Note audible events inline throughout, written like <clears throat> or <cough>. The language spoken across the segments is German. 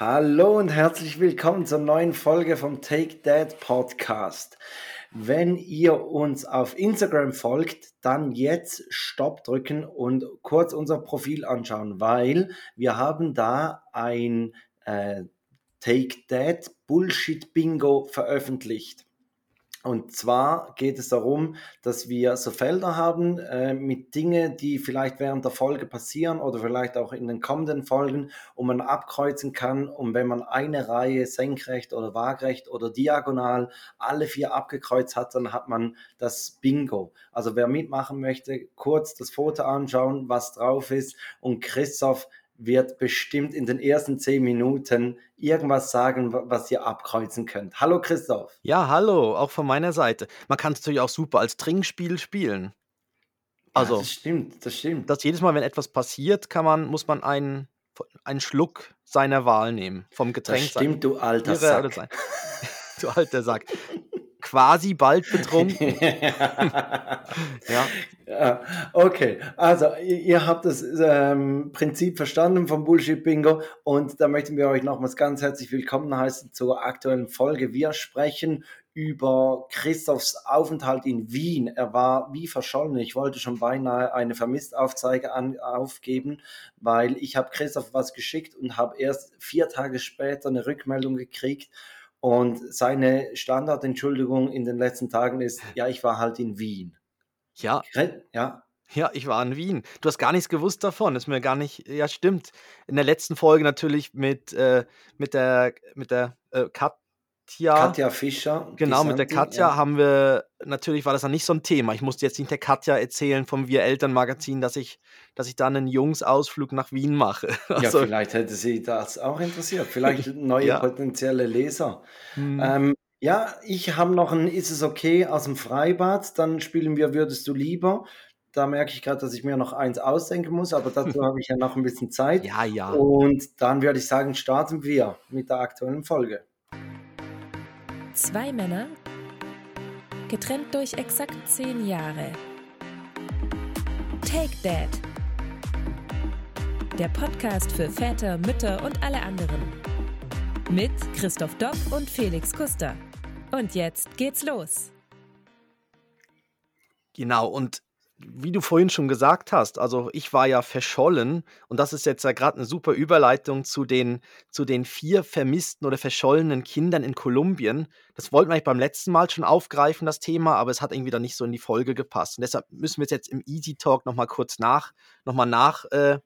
Hallo und herzlich willkommen zur neuen Folge vom Take That Podcast. Wenn ihr uns auf Instagram folgt, dann jetzt Stopp drücken und kurz unser Profil anschauen, weil wir haben da ein äh, Take That Bullshit Bingo veröffentlicht. Und zwar geht es darum, dass wir so Felder haben äh, mit Dingen, die vielleicht während der Folge passieren oder vielleicht auch in den kommenden Folgen, und man abkreuzen kann. Und wenn man eine Reihe senkrecht oder waagrecht oder diagonal alle vier abgekreuzt hat, dann hat man das Bingo. Also wer mitmachen möchte, kurz das Foto anschauen, was drauf ist. Und Christoph wird bestimmt in den ersten zehn Minuten irgendwas sagen, was ihr abkreuzen könnt. Hallo Christoph. Ja, hallo, auch von meiner Seite. Man kann es natürlich auch super als Trinkspiel spielen. Also, ja, das stimmt, das stimmt. Dass jedes Mal, wenn etwas passiert, kann man, muss man einen, einen Schluck seiner Wahl nehmen vom Getränk. Das stimmt, du alter Sack. <laughs> du alter Sack <laughs> quasi bald betrunken. <laughs> ja. ja. Okay, also ihr habt das ähm, Prinzip verstanden vom Bullshit Bingo und da möchten wir euch nochmals ganz herzlich willkommen heißen zur aktuellen Folge. Wir sprechen über Christophs Aufenthalt in Wien. Er war wie verschollen. Ich wollte schon beinahe eine Vermisstaufzeige an, aufgeben, weil ich habe Christoph was geschickt und habe erst vier Tage später eine Rückmeldung gekriegt und seine Standardentschuldigung in den letzten Tagen ist, ja, ich war halt in Wien. Ja. Ja. Ja, ich war in Wien. Du hast gar nichts gewusst davon. Ist mir gar nicht. Ja, stimmt. In der letzten Folge natürlich mit, äh, mit der, mit der äh, Kat Katja. Katja Fischer. Genau, mit der Katja ja. haben wir, natürlich war das dann nicht so ein Thema. Ich musste jetzt nicht der Katja erzählen vom Wir Eltern Magazin, dass ich, dass ich dann einen Jungsausflug nach Wien mache. <laughs> Also, ja, vielleicht hätte sie das auch interessiert. Vielleicht <laughs> neue ja. potenzielle Leser. Hm. Ähm, ja, ich habe noch ein Ist es okay aus dem Freibad. Dann spielen wir Würdest du lieber. Da merke ich gerade, dass ich mir noch eins ausdenken muss, aber dazu <laughs> habe ich ja noch ein bisschen Zeit. Ja, ja. Und dann würde ich sagen, starten wir mit der aktuellen Folge. Zwei Männer, getrennt durch exakt zehn Jahre. Take Dad. Der Podcast für Väter, Mütter und alle anderen. Mit Christoph Dopp und Felix Kuster. Und jetzt geht's los. Genau, und wie du vorhin schon gesagt hast, also ich war ja verschollen und das ist jetzt ja gerade eine super Überleitung zu den, zu den vier vermissten oder verschollenen Kindern in Kolumbien. Das wollten wir eigentlich beim letzten Mal schon aufgreifen, das Thema, aber es hat irgendwie dann nicht so in die Folge gepasst. Und deshalb müssen wir es jetzt im Easy Talk nochmal kurz nach, nochmal nach äh,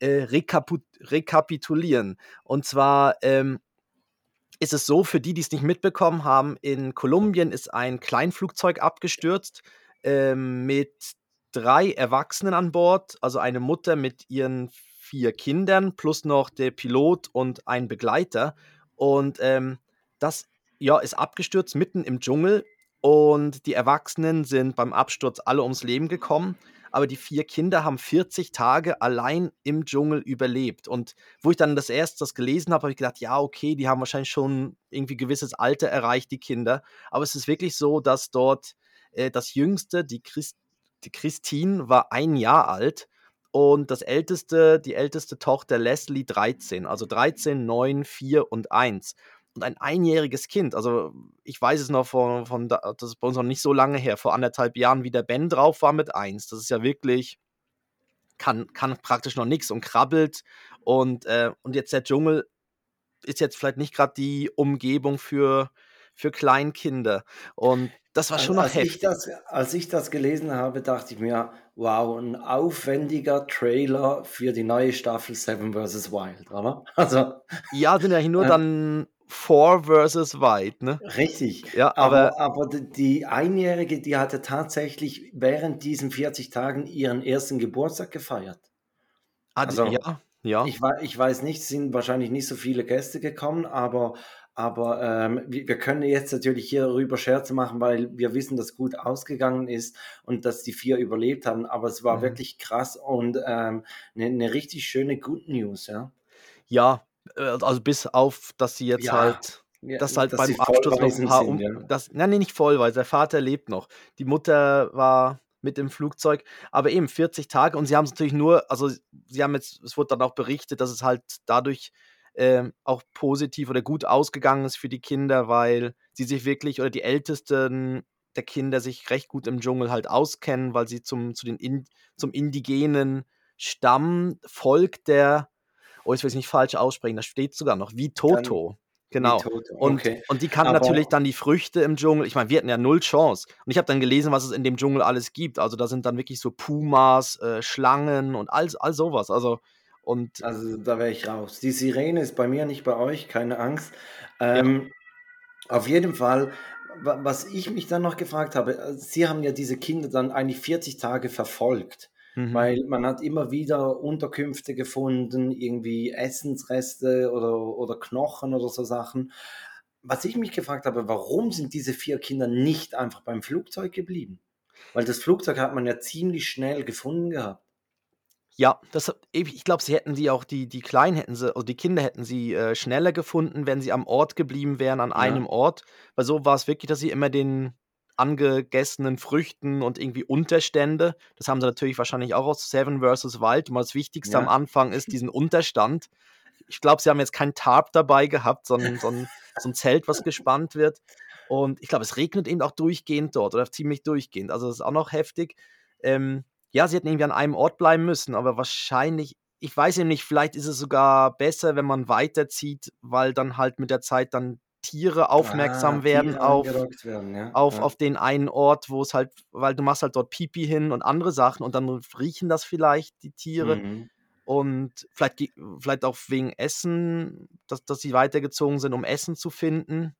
äh, rekapitulieren. Und zwar ähm, ist es so, für die, die es nicht mitbekommen haben, in Kolumbien ist ein Kleinflugzeug abgestürzt ähm, mit drei Erwachsenen an Bord, also eine Mutter mit ihren vier Kindern plus noch der Pilot und ein Begleiter. Und ähm, das ja, ist abgestürzt mitten im Dschungel und die Erwachsenen sind beim Absturz alle ums Leben gekommen. Aber die vier Kinder haben 40 Tage allein im Dschungel überlebt. Und wo ich dann das erste das gelesen habe, habe ich gedacht, ja, okay, die haben wahrscheinlich schon irgendwie gewisses Alter erreicht, die Kinder. Aber es ist wirklich so, dass dort äh, das Jüngste, die, Christ, die Christine, war ein Jahr alt und das älteste, die älteste Tochter Leslie 13, also 13, 9, 4 und 1. Und ein einjähriges Kind, also ich weiß es noch von, von das ist bei uns noch nicht so lange her, vor anderthalb Jahren, wie der Ben drauf war mit 1. Das ist ja wirklich, kann, kann praktisch noch nichts und krabbelt. Und, äh, und jetzt der Dschungel ist jetzt vielleicht nicht gerade die Umgebung für, für Kleinkinder. Und das war schon noch als heftig. Ich das, als ich das gelesen habe, dachte ich mir, wow, ein aufwendiger Trailer für die neue Staffel Seven vs. Wild, oder? <laughs> Also, ja, sind ja nur äh, dann Four vs. Wild, ne? Richtig. Ja, aber, aber, aber die Einjährige, die hatte tatsächlich während diesen 40 Tagen ihren ersten Geburtstag gefeiert. Also, ja, ja. Ich, ich weiß nicht, es sind wahrscheinlich nicht so viele Gäste gekommen, aber aber ähm, wir können jetzt natürlich hierüber Scherze machen, weil wir wissen, dass gut ausgegangen ist und dass die vier überlebt haben. Aber es war mhm. wirklich krass und ähm, eine, eine richtig schöne Good News, ja. Ja, äh, also bis auf, dass sie jetzt ja. halt ja, dass halt dass beim Absturz noch ein paar um, ja. das, nein, nee, nicht voll, weil der Vater lebt noch. Die Mutter war mit dem Flugzeug, aber eben 40 Tage und sie haben es natürlich nur, also sie haben jetzt, es wurde dann auch berichtet, dass es halt dadurch ähm, auch positiv oder gut ausgegangen ist für die Kinder, weil sie sich wirklich oder die Ältesten der Kinder sich recht gut im Dschungel halt auskennen, weil sie zum, zu den in, zum indigenen Stammvolk der, oh, jetzt will ich nicht falsch aussprechen, da steht sogar noch, wie Toto. Genau. Toto, Und, okay. und die kannten natürlich dann die Früchte im Dschungel. Ich meine, wir hatten ja null Chance. Und ich habe dann gelesen, was es in dem Dschungel alles gibt. Also da sind dann wirklich so Pumas, äh, Schlangen und all, all sowas. Also, und Also da wäre ich raus. Die Sirene ist bei mir, nicht bei euch, keine Angst. Ähm, Auf jeden Fall, wa- was ich mich dann noch gefragt habe, äh, Sie haben ja diese Kinder dann eigentlich 40 Tage verfolgt, mhm. weil man hat immer wieder Unterkünfte gefunden, irgendwie Essensreste oder, oder Knochen oder so Sachen. Was ich mich gefragt habe, warum sind diese vier Kinder nicht einfach beim Flugzeug geblieben? Weil das Flugzeug hat man ja ziemlich schnell gefunden gehabt. Ja, das, ich glaube, sie hätten die auch, die, die Kleinen hätten sie, also die Kinder hätten sie äh, schneller gefunden, wenn sie am Ort geblieben wären, an Ja. einem Ort. Weil so war es wirklich, dass sie immer den angegessenen Früchten und irgendwie Unterstände, das haben sie natürlich wahrscheinlich auch aus Seven vs. Wild, mal das Wichtigste am Ja. Anfang ist diesen Unterstand. Ich glaube, sie haben jetzt kein Tarp dabei gehabt, sondern so ein, so ein Zelt, was gespannt wird. Und ich glaube, es regnet eben auch durchgehend dort oder ziemlich durchgehend. Also das ist auch noch heftig. Ähm, ja, sie hätten irgendwie an einem Ort bleiben müssen, aber wahrscheinlich, ich weiß eben nicht, vielleicht ist es sogar besser, wenn man weiterzieht, weil dann halt mit der Zeit dann Tiere aufmerksam Ah, werden Tiere auf, werden, ja. auf, ja. auf den einen Ort, wo es halt, weil du machst halt dort Pipi hin und andere Sachen und dann riechen das vielleicht die Tiere Mhm. und vielleicht, vielleicht auch wegen Essen, dass, dass sie weitergezogen sind, um Essen zu finden.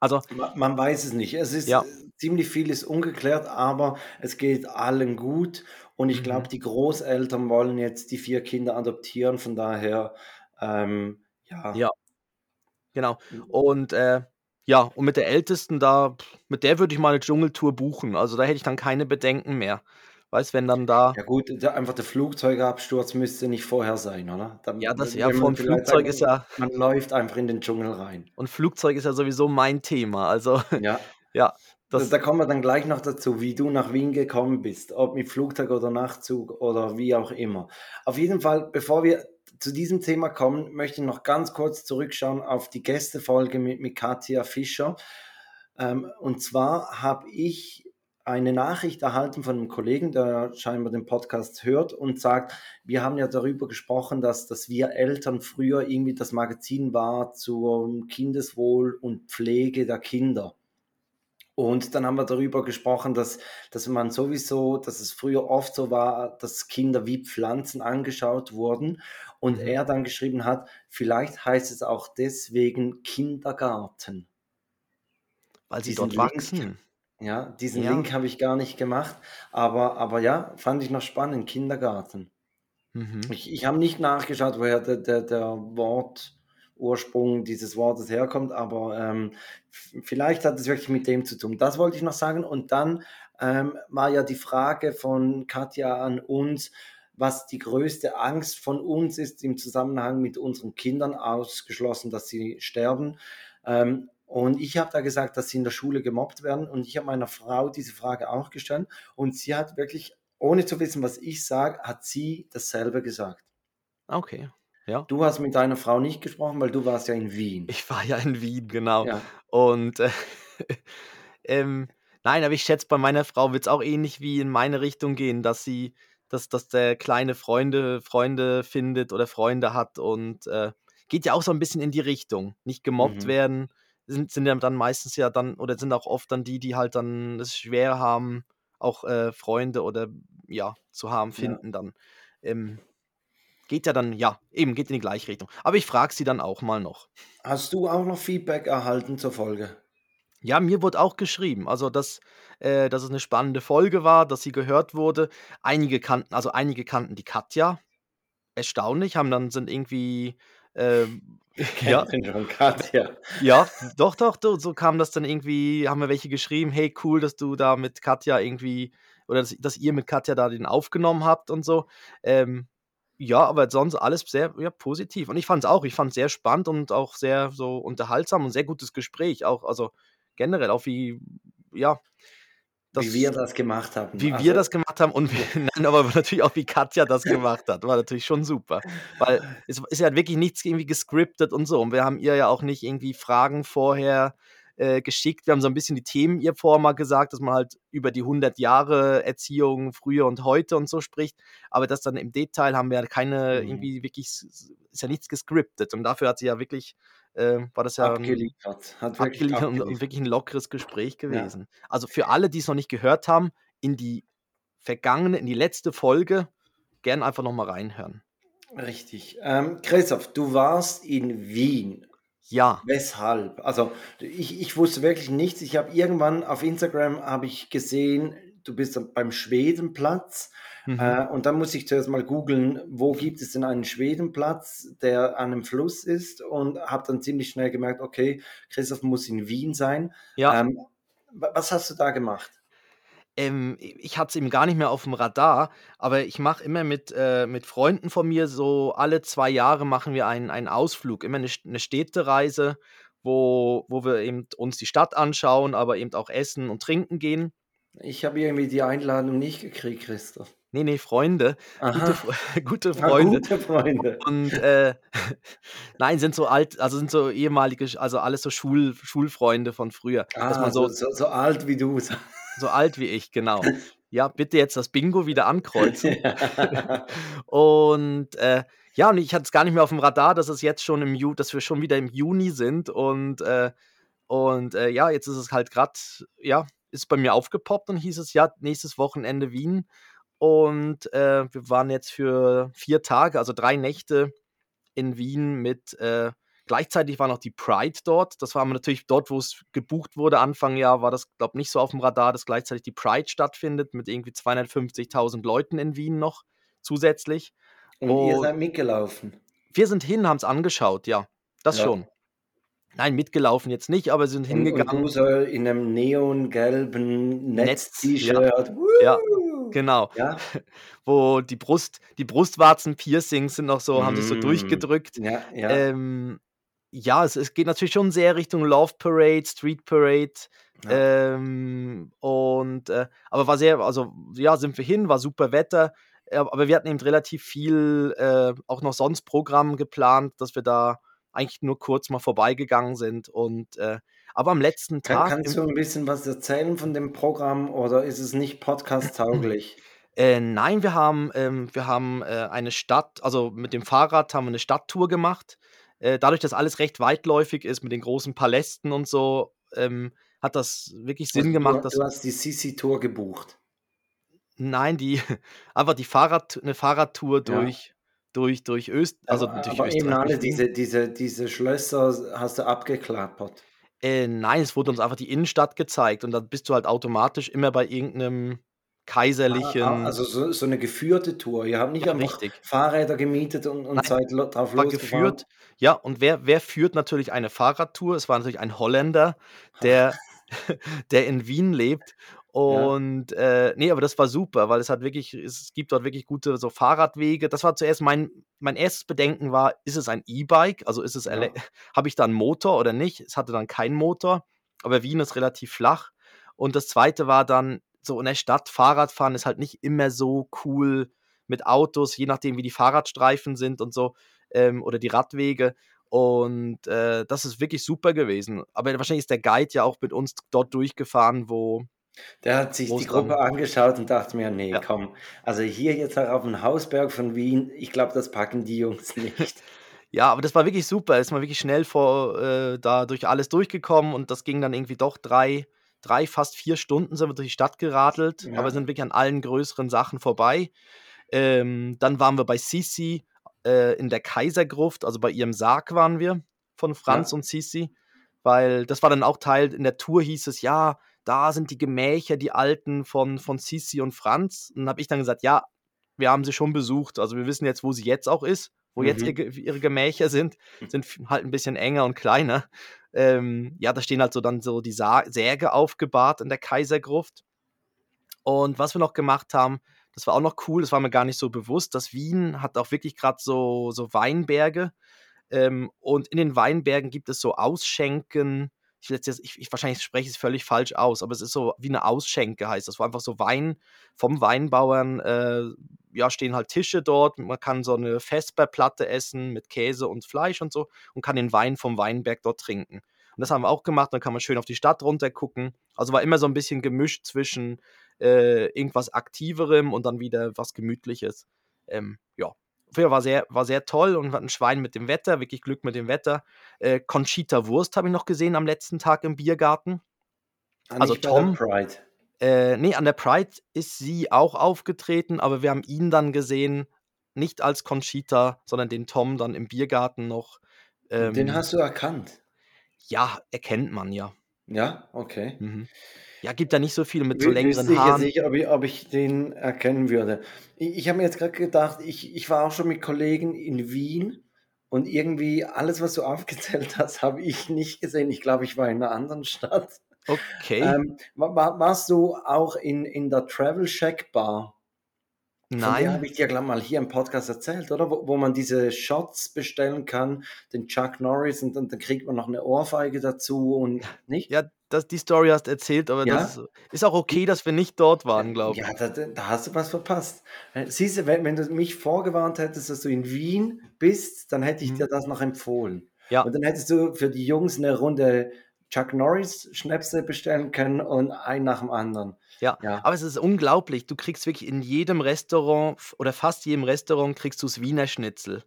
Also, Ma- Man weiß es nicht. Es ist Ja. äh, ziemlich vieles ungeklärt, aber es geht allen gut. Und ich glaube, Mhm. die Großeltern wollen jetzt die vier Kinder adoptieren. Von daher, ähm, ja. Ja. Genau. Und äh, ja, und mit der Ältesten da, mit der würde ich mal eine Dschungeltour buchen. Also da hätte ich dann keine Bedenken mehr. Weißt, wenn dann da. Ja gut, der, einfach der Flugzeugabsturz müsste nicht vorher sein, oder? Dann, Ja, das ja vom Flugzeug ist ja. Man läuft einfach in den Dschungel rein. Und Flugzeug ist ja sowieso mein Thema. Also Ja. <laughs> ja, Da, das. da kommen wir dann gleich noch dazu, wie du nach Wien gekommen bist, ob mit Flugzeug oder Nachtzug oder wie auch immer. Auf jeden Fall, bevor wir zu diesem Thema kommen, möchte ich noch ganz kurz zurückschauen auf die Gästefolge mit, mit Katja Fischer. Ähm, und zwar habe ich eine Nachricht erhalten von einem Kollegen, der scheinbar den Podcast hört und sagt, wir haben ja darüber gesprochen, dass, dass wir Eltern früher irgendwie das Magazin war zum Kindeswohl und Pflege der Kinder. Und dann haben wir darüber gesprochen, dass, dass man sowieso, dass es früher oft so war, dass Kinder wie Pflanzen angeschaut wurden. Und Mhm. er dann geschrieben hat, vielleicht heißt es auch deswegen Kindergarten. Weil sie Diesen dort wachsen. Ja, diesen Ja. Link habe ich gar nicht gemacht. Aber, aber ja, fand ich noch spannend, Kindergarten. Mhm. Ich, ich habe nicht nachgeschaut, woher der, der, der Wortursprung dieses Wortes herkommt, aber ähm, vielleicht hat es wirklich mit dem zu tun. Das wollte ich noch sagen. Und dann ähm, war ja die Frage von Katja an uns, was die größte Angst von uns ist im Zusammenhang mit unseren Kindern, ausgeschlossen, dass sie sterben. Ähm, und ich habe da gesagt, dass sie in der Schule gemobbt werden. Und ich habe meiner Frau diese Frage auch gestellt. Und sie hat wirklich, ohne zu wissen, was ich sage, hat sie dasselbe gesagt. Okay. Ja. Du hast mit deiner Frau nicht gesprochen, weil du warst ja in Wien. Ich war ja in Wien, genau. Ja. Und äh, <laughs> ähm, nein, aber ich schätze, bei meiner Frau wird es auch ähnlich wie in meine Richtung gehen, dass sie, dass, dass der kleine Freunde, Freunde findet oder Freunde hat und äh, geht ja auch so ein bisschen in die Richtung. Nicht gemobbt Mhm. werden, sind, sind ja dann meistens ja dann, oder sind auch oft dann die, die halt dann es schwer haben, auch äh, Freunde oder ja, zu haben, Ja. finden dann. Ähm, geht ja dann, ja, eben geht in die gleiche Richtung. Aber ich frage sie dann auch mal noch. Hast du auch noch Feedback erhalten zur Folge? Ja, mir wurde auch geschrieben, also dass, äh, dass es eine spannende Folge war, dass sie gehört wurde. Einige kannten, also einige kannten die Katja. Erstaunlich, haben dann sind irgendwie, ähm, ja, schon, Katja. ja, doch, doch, doch, so kam das dann irgendwie, haben wir welche geschrieben, hey, cool, dass du da mit Katja irgendwie, oder dass, dass ihr mit Katja da den aufgenommen habt und so. Ähm, ja, aber sonst alles sehr ja, positiv. Und ich fand es auch, ich fand es sehr spannend und auch sehr so unterhaltsam und sehr gutes Gespräch. Auch, also generell, auch wie, ja, Das, wie wir das gemacht haben. wie Also, wir das gemacht haben und <laughs> <laughs> nein, aber natürlich auch wie Katja das gemacht hat, war natürlich schon super, weil es ist ja wirklich nichts irgendwie gescriptet und so und wir haben ihr ja auch nicht irgendwie Fragen vorher äh, geschickt. Wir haben so ein bisschen die Themen ihr vorher mal gesagt, dass man halt über die 100 Jahre Erziehung früher und heute und so spricht, aber das dann im Detail haben wir ja keine Mhm. irgendwie wirklich ist ja nichts gescriptet und dafür hat sie ja wirklich äh, war das ja ein, abgeliefert. Hat wirklich abgeliefert und, und abgeliefert. wirklich ein lockeres Gespräch Ja. gewesen. Also für alle, die es noch nicht gehört haben, in die vergangene, in die letzte Folge, gern einfach nochmal reinhören. Richtig. Ähm, Christoph, du warst in Wien. Ja, Weshalb? Also ich, ich wusste wirklich nichts. Ich habe irgendwann auf Instagram habe ich gesehen, du bist beim Schwedenplatz. mhm. Äh, und dann muss ich zuerst mal googeln, wo gibt es denn einen Schwedenplatz, der an einem Fluss ist und habe dann ziemlich schnell gemerkt, okay, Christoph muss in Wien sein. ja. Ähm, wa- was hast du da gemacht? Ähm, ich hatte es eben gar nicht mehr auf dem Radar, aber ich mache immer mit, äh, mit Freunden von mir so alle zwei Jahre machen wir einen, einen Ausflug, immer eine, eine Städtereise, wo, wo wir eben uns die Stadt anschauen, aber eben auch essen und trinken gehen. Ich habe irgendwie die Einladung nicht gekriegt, Christoph. Nee, nee, Freunde, gute, Aha, <laughs> gute Freunde. gute Freunde. Und äh, <laughs> nein, sind so alt, also sind so ehemalige, also alles so Schul, Schulfreunde von früher. Ah, so, so, so, alt wie du. <laughs> so alt wie ich, genau. Ja, bitte jetzt das Bingo wieder ankreuzen. Ja. Und äh, ja, und ich hatte es gar nicht mehr auf dem Radar, dass es jetzt schon im Ju, dass wir schon wieder im Juni sind. Und, äh, und äh, ja, jetzt ist es halt gerade, ja, ist bei mir aufgepoppt und hieß es ja, nächstes Wochenende Wien. Und äh, wir waren jetzt für vier Tage, also drei Nächte in Wien mit, äh, gleichzeitig war noch die Pride dort. Das war aber natürlich dort, wo es gebucht wurde, Anfang Jahr, war das, glaube ich, nicht so auf dem Radar, dass gleichzeitig die Pride stattfindet mit irgendwie 250.000 Leuten in Wien noch zusätzlich. Und ihr Und seid mitgelaufen. wir sind hin, haben es angeschaut, ja, das Ja. schon. Nein, mitgelaufen jetzt nicht, aber sind Und, und hingegangen. so in einem neongelben Netz, ja, Netz-T-Shirt. ja, Woo! genau. Ja. <laughs> Wo die Brust, die Brustwarzen-Piercings sind noch so, haben sich so Mm. durchgedrückt. Ja, ja. Ähm, ja, es, es geht natürlich schon sehr Richtung Love Parade, Street Parade. ja. Ähm, und äh, aber war sehr, also ja, sind wir hin, war super Wetter. äh, Aber wir hatten eben relativ viel äh, auch noch sonst Programm geplant, dass wir da eigentlich nur kurz mal vorbeigegangen sind. Und äh, aber am letzten Kann, Tag, kannst im, du ein bisschen was erzählen von dem Programm oder ist es nicht podcast-tauglich? <clears throat> äh, nein, wir haben, ähm, wir haben äh, eine Stadt, also mit dem Fahrrad haben wir eine Stadttour gemacht. Äh, dadurch, dass alles recht weitläufig ist mit den großen Palästen und so, ähm, hat das wirklich Sinn Also du, gemacht, dass du hast die Sisi-Tour gebucht. Nein, die <laughs> einfach die Fahrrad eine Fahrradtour Ja. Durch durch durch Öst also Aber, durch aber eben Österreich, alle durch Wien. diese, diese, diese Schlösser hast du abgeklappert. Äh, nein, es wurde uns einfach die Innenstadt gezeigt und dann bist du halt automatisch immer bei irgendeinem Ah, ah, kaiserlichen also so, so eine geführte Tour. Ihr habt nicht ja, einfach richtig. Fahrräder gemietet und, und Nein, seid lo drauf war losgefahren. geführt. Ja, und wer wer führt natürlich eine Fahrradtour? Es war natürlich ein Holländer, der <laughs> der in Wien lebt. Ja. Und äh, ne, aber das war super, weil es hat wirklich es gibt dort wirklich gute so Fahrradwege. Das war zuerst mein mein erstes Bedenken war, ist es ein E-Bike? Also ist es Ja. <laughs> habe ich da 'n Motor oder nicht? Es hatte dann keinen Motor, aber Wien ist relativ flach. Und das Zweite war dann, so in der Stadt Fahrradfahren ist halt nicht immer so cool mit Autos, je nachdem, wie die Fahrradstreifen sind und so, ähm, oder die Radwege. Und, äh, das ist wirklich super gewesen. Aber wahrscheinlich ist der Guide ja auch mit uns dort durchgefahren, wo Der hat sich wo die Gruppe angeschaut und dachte mir, nee, ja. komm, also hier jetzt auch auf dem Hausberg von Wien, ich glaube, das packen die Jungs <laughs> nicht. Ja, aber das war wirklich super. Ist man wirklich schnell vor äh, da durch alles durchgekommen und das ging dann irgendwie doch 3 3, fast 4 Stunden sind wir durch die Stadt geradelt, aber Ja. sind wirklich an allen größeren Sachen vorbei. Ähm, dann waren wir bei Sisi, äh, in der Kaisergruft, also bei ihrem Sarg waren wir von Franz Ja. und Sisi, weil das war dann auch Teil in der Tour hieß es: „Ja, da sind die Gemächer, die alten von von Sisi und Franz.“ Und dann habe ich dann gesagt: „Ja, wir haben sie schon besucht. Also, wir wissen jetzt, wo sie jetzt auch ist, wo jetzt Mhm. Ge ihre Gemächer sind, sind halt 'n bisschen enger und kleiner.“ Ähm, ja, da stehen halt so dann so die Sa Särge aufgebahrt in der Kaisergruft. Und was wir noch gemacht haben, das war auch noch cool, das war mir gar nicht so bewusst, dass Wien hat auch wirklich grad so so Weinberge, ähm, und in den Weinbergen gibt es so Ausschenken. Ich, jetzt, ich, ich wahrscheinlich spreche es völlig falsch aus, aber es ist so wie eine Ausschenke heißt das, wo einfach so Wein vom Weinbauern, äh, ja, stehen halt Tische dort, man kann so eine Vesperplatte essen mit Käse und Fleisch und so und kann den Wein vom Weinberg dort trinken. Und das haben wir auch gemacht, dann kann man schön auf die Stadt runter gucken. Also war immer so ein bisschen gemischt zwischen äh, irgendwas Aktiverem und dann wieder was Gemütliches. Ähm, ja, war sehr, war sehr toll und ein Schwein mit dem Wetter, wirklich Glück mit dem Wetter. Äh, Conchita Wurst habe ich noch gesehen am letzten Tag im Biergarten. Ah, also Tom, Pride. äh, nee, an der Pride ist sie auch aufgetreten, aber wir haben ihn dann gesehen, nicht als Conchita, sondern den Tom dann im Biergarten noch. Den Ähm, hast du erkannt. ja, erkennt man ja. Ja, okay. Mhm. Ja, gibt da nicht so viele mit so längeren ich Haaren. nicht, ob ich, ob ich den erkennen würde. Ich, ich habe mir jetzt gerade gedacht, ich, ich war auch schon mit Kollegen in Wien und irgendwie alles, was du <laughs> aufgezählt hast, habe ich nicht gesehen. Ich glaube, ich war in einer anderen Stadt. Okay. Ähm, wa- wa- warst du auch in, in der Travel Shack Bar? Nein. habe ich dir gleich mal hier im Podcast erzählt, oder? Wo, wo man diese Shots bestellen kann, den Chuck Norris und, dann dann kriegt man noch eine Ohrfeige dazu und nicht? Ja, das, die Story hast erzählt, aber Ja? das ist auch okay, dass wir nicht dort waren, glaube ich. Ja, da, da hast du was verpasst. Äh, Siehst du, wenn, wenn du mich vorgewarnt hättest, dass du in Wien bist, dann hätte ich Mhm. dir das noch empfohlen. Ja. Und dann hättest du für die Jungs eine Runde Chuck Norris Schnäpse bestellen können und ein nach dem anderen. Ja, Ja. aber es ist unglaublich. Du kriegst wirklich in jedem Restaurant oder fast jedem Restaurant kriegst du das Wiener Schnitzel.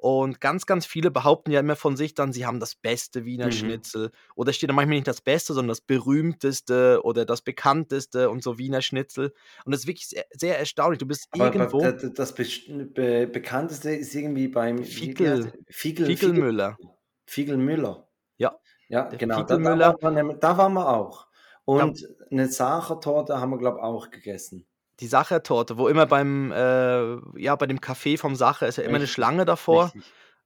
Und ganz, ganz viele behaupten ja immer von sich dann, sie haben das beste Wiener Mhm. Schnitzel. Oder steht da manchmal nicht das Beste, sondern das berühmteste oder das bekannteste und so Wiener Schnitzel. Und das ist wirklich sehr, sehr erstaunlich. Du bist Aber, aber irgendwo. da- da- das best- be bekannteste ist irgendwie beim? Fiegel, Fiegel, Fiegelmüller. Fiegel-Müller. Ja, Ja, der genau. Da, da, waren wir, da waren wir auch. Und eine Sachertorte haben wir, glaube ich, auch gegessen. Die Sachertorte, wo immer beim, äh, ja, bei dem Café vom Sacher ist ja immer eine Richtig, Schlange davor. Richtig.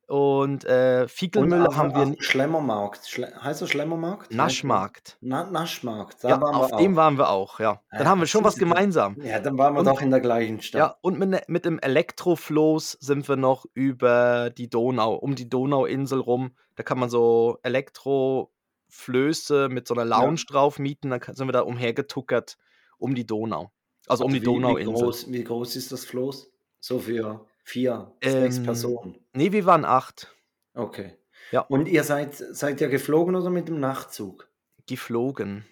Und äh, Fiegelmüller haben wir Schlemmermarkt. Schle heißt das Schlemmermarkt? Naschmarkt. Na, Naschmarkt, da Ja, waren auf wir dem auch. waren wir auch, ja. Dann Ja, haben wir schon was gemeinsam. Ja, dann waren wir Und- doch in der gleichen Stadt. Ja, und mit, ne, mit dem Elektrofloß sind wir noch über die Donau, um die Donauinsel rum. Da kann man so Elektroflöße mit so einer Lounge drauf mieten. Dann sind wir da umhergetuckert um die Donau. Also um die wie, wie, Donauinsel. groß, wie groß ist das Floß? So für vier, sechs Ähm, Personen. Nee, wir waren acht. Okay. Ja. Und ihr seid, seid ihr geflogen oder mit dem Nachtzug? Geflogen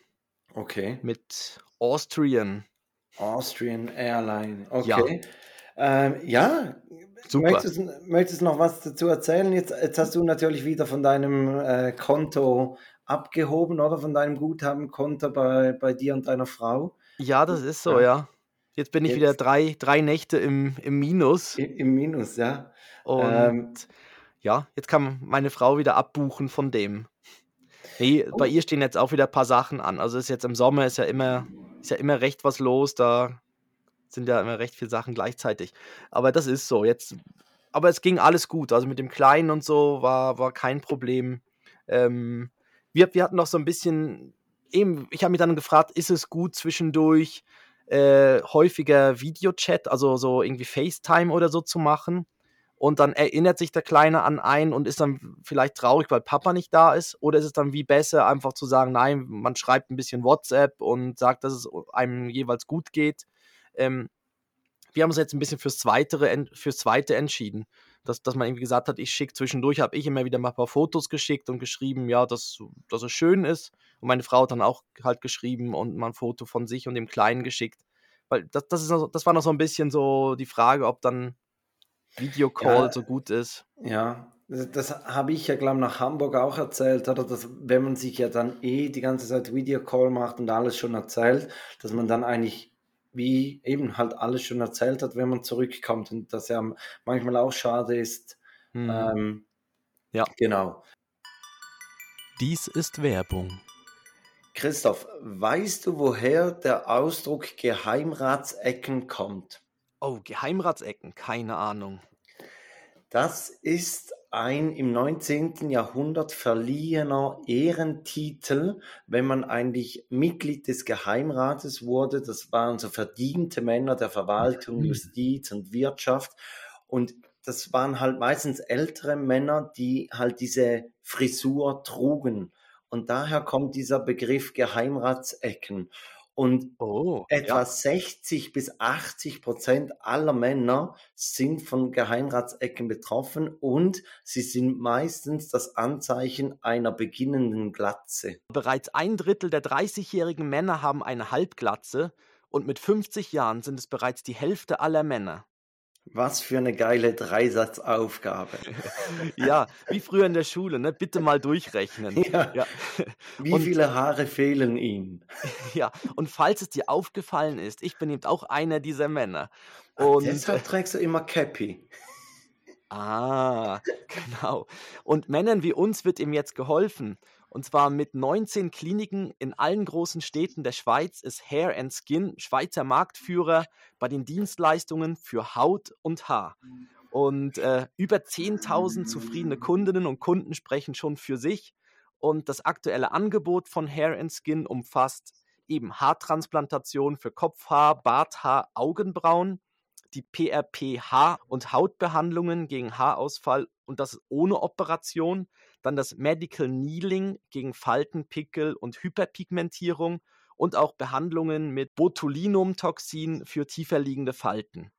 Okay. mit Austrian. Austrian Airline. Ja. Okay. Ähm, ja, Super. Möchtest, möchtest du noch was dazu erzählen? Jetzt, jetzt hast du natürlich wieder von deinem äh, Konto abgehoben, oder? Von deinem Guthabenkonto bei, bei dir und deiner Frau. Ja, das ist so, Ja. ja. Jetzt bin ich wieder Jetzt- drei, drei Nächte im, im Minus. Im Minus, ja. Und Ähm. ja, jetzt kann meine Frau wieder abbuchen von dem. Nee, bei Oh. ihr stehen jetzt auch wieder ein paar Sachen an. Also ist jetzt im Sommer ist ja immer, ist ja immer recht was los, da sind ja immer recht viele Sachen gleichzeitig. Aber das ist so. Jetzt, aber es ging alles gut. Also mit dem Kleinen und so war, war kein Problem. Ähm, wir, wir hatten noch so ein bisschen, eben, ich habe mich dann gefragt, ist es gut zwischendurch äh, häufiger Videochat, also so irgendwie FaceTime oder so zu machen? Und dann erinnert sich der Kleine an einen und ist dann vielleicht traurig, weil Papa nicht da ist? Oder ist es dann wie besser, einfach zu sagen, nein, man schreibt ein bisschen WhatsApp und sagt, dass es einem jeweils gut geht? Ähm, wir haben uns jetzt ein bisschen fürs Zweite, fürs Zweite entschieden. Dass, dass man irgendwie gesagt hat, ich schicke zwischendurch, habe ich immer wieder mal ein paar Fotos geschickt und geschrieben, ja, dass, dass es schön ist. Und meine Frau hat dann auch halt geschrieben und mal ein Foto von sich und dem Kleinen geschickt. Weil das, das, ist das war noch so ein bisschen so die Frage, ob dann Videocall Ja. so gut ist. Ja, das, das habe ich ja, glaube ich, nach Hamburg auch erzählt, oder? Dass, wenn man sich ja dann eh die ganze Zeit Videocall macht und alles schon erzählt, dass man dann eigentlich wie eben halt alles schon erzählt hat, wenn man zurückkommt und dass ja manchmal auch schade ist. Mhm. Ähm, Ja. Genau. Dies ist Werbung. Christoph, weißt du, woher der Ausdruck Geheimratsecken kommt? Oh, Geheimratsecken, keine Ahnung. Das ist ein im 19. Jahrhundert verliehener Ehrentitel, wenn man eigentlich Mitglied des Geheimrates wurde. Das waren so verdiente Männer der Verwaltung, Mhm. Justiz und Wirtschaft. Und das waren halt meistens ältere Männer, die halt diese Frisur trugen. und daher kommt dieser Begriff Geheimratsecken. Und Oh, etwa ja. 60 bis 80 Prozent aller Männer sind von Geheimratsecken betroffen und sie sind meistens das Anzeichen einer beginnenden Glatze. Bereits ein Drittel der 30-jährigen Männer haben eine Halbglatze und mit 50 Jahren sind es bereits die Hälfte aller Männer. Was für eine geile Dreisatzaufgabe. <laughs> Ja, wie früher in der Schule, ne? Bitte mal durchrechnen. Ja. Ja. <laughs> Wie Und- viele Haare fehlen ihm? <laughs> Ja, und falls es dir aufgefallen ist, ich bin eben auch einer dieser Männer. Und Deshalb trägst du immer Cappy. Ah, genau. Und Männern wie uns wird ihm jetzt geholfen. Und zwar mit 19 Kliniken in allen großen Städten der Schweiz ist Hair and Skin Schweizer Marktführer bei den Dienstleistungen für Haut und Haar. Und äh, über 10.000 zufriedene Kundinnen und Kunden sprechen schon für sich. Und das aktuelle Angebot von Hair and Skin umfasst eben Haartransplantation für Kopfhaar, Barthaar, Augenbrauen, die PRP-Haar- und Hautbehandlungen gegen Haarausfall und das ohne Operation, dann das Medical Needling gegen Falten, Pickel und Hyperpigmentierung und auch Behandlungen mit Botulinumtoxin für tiefer liegende Falten.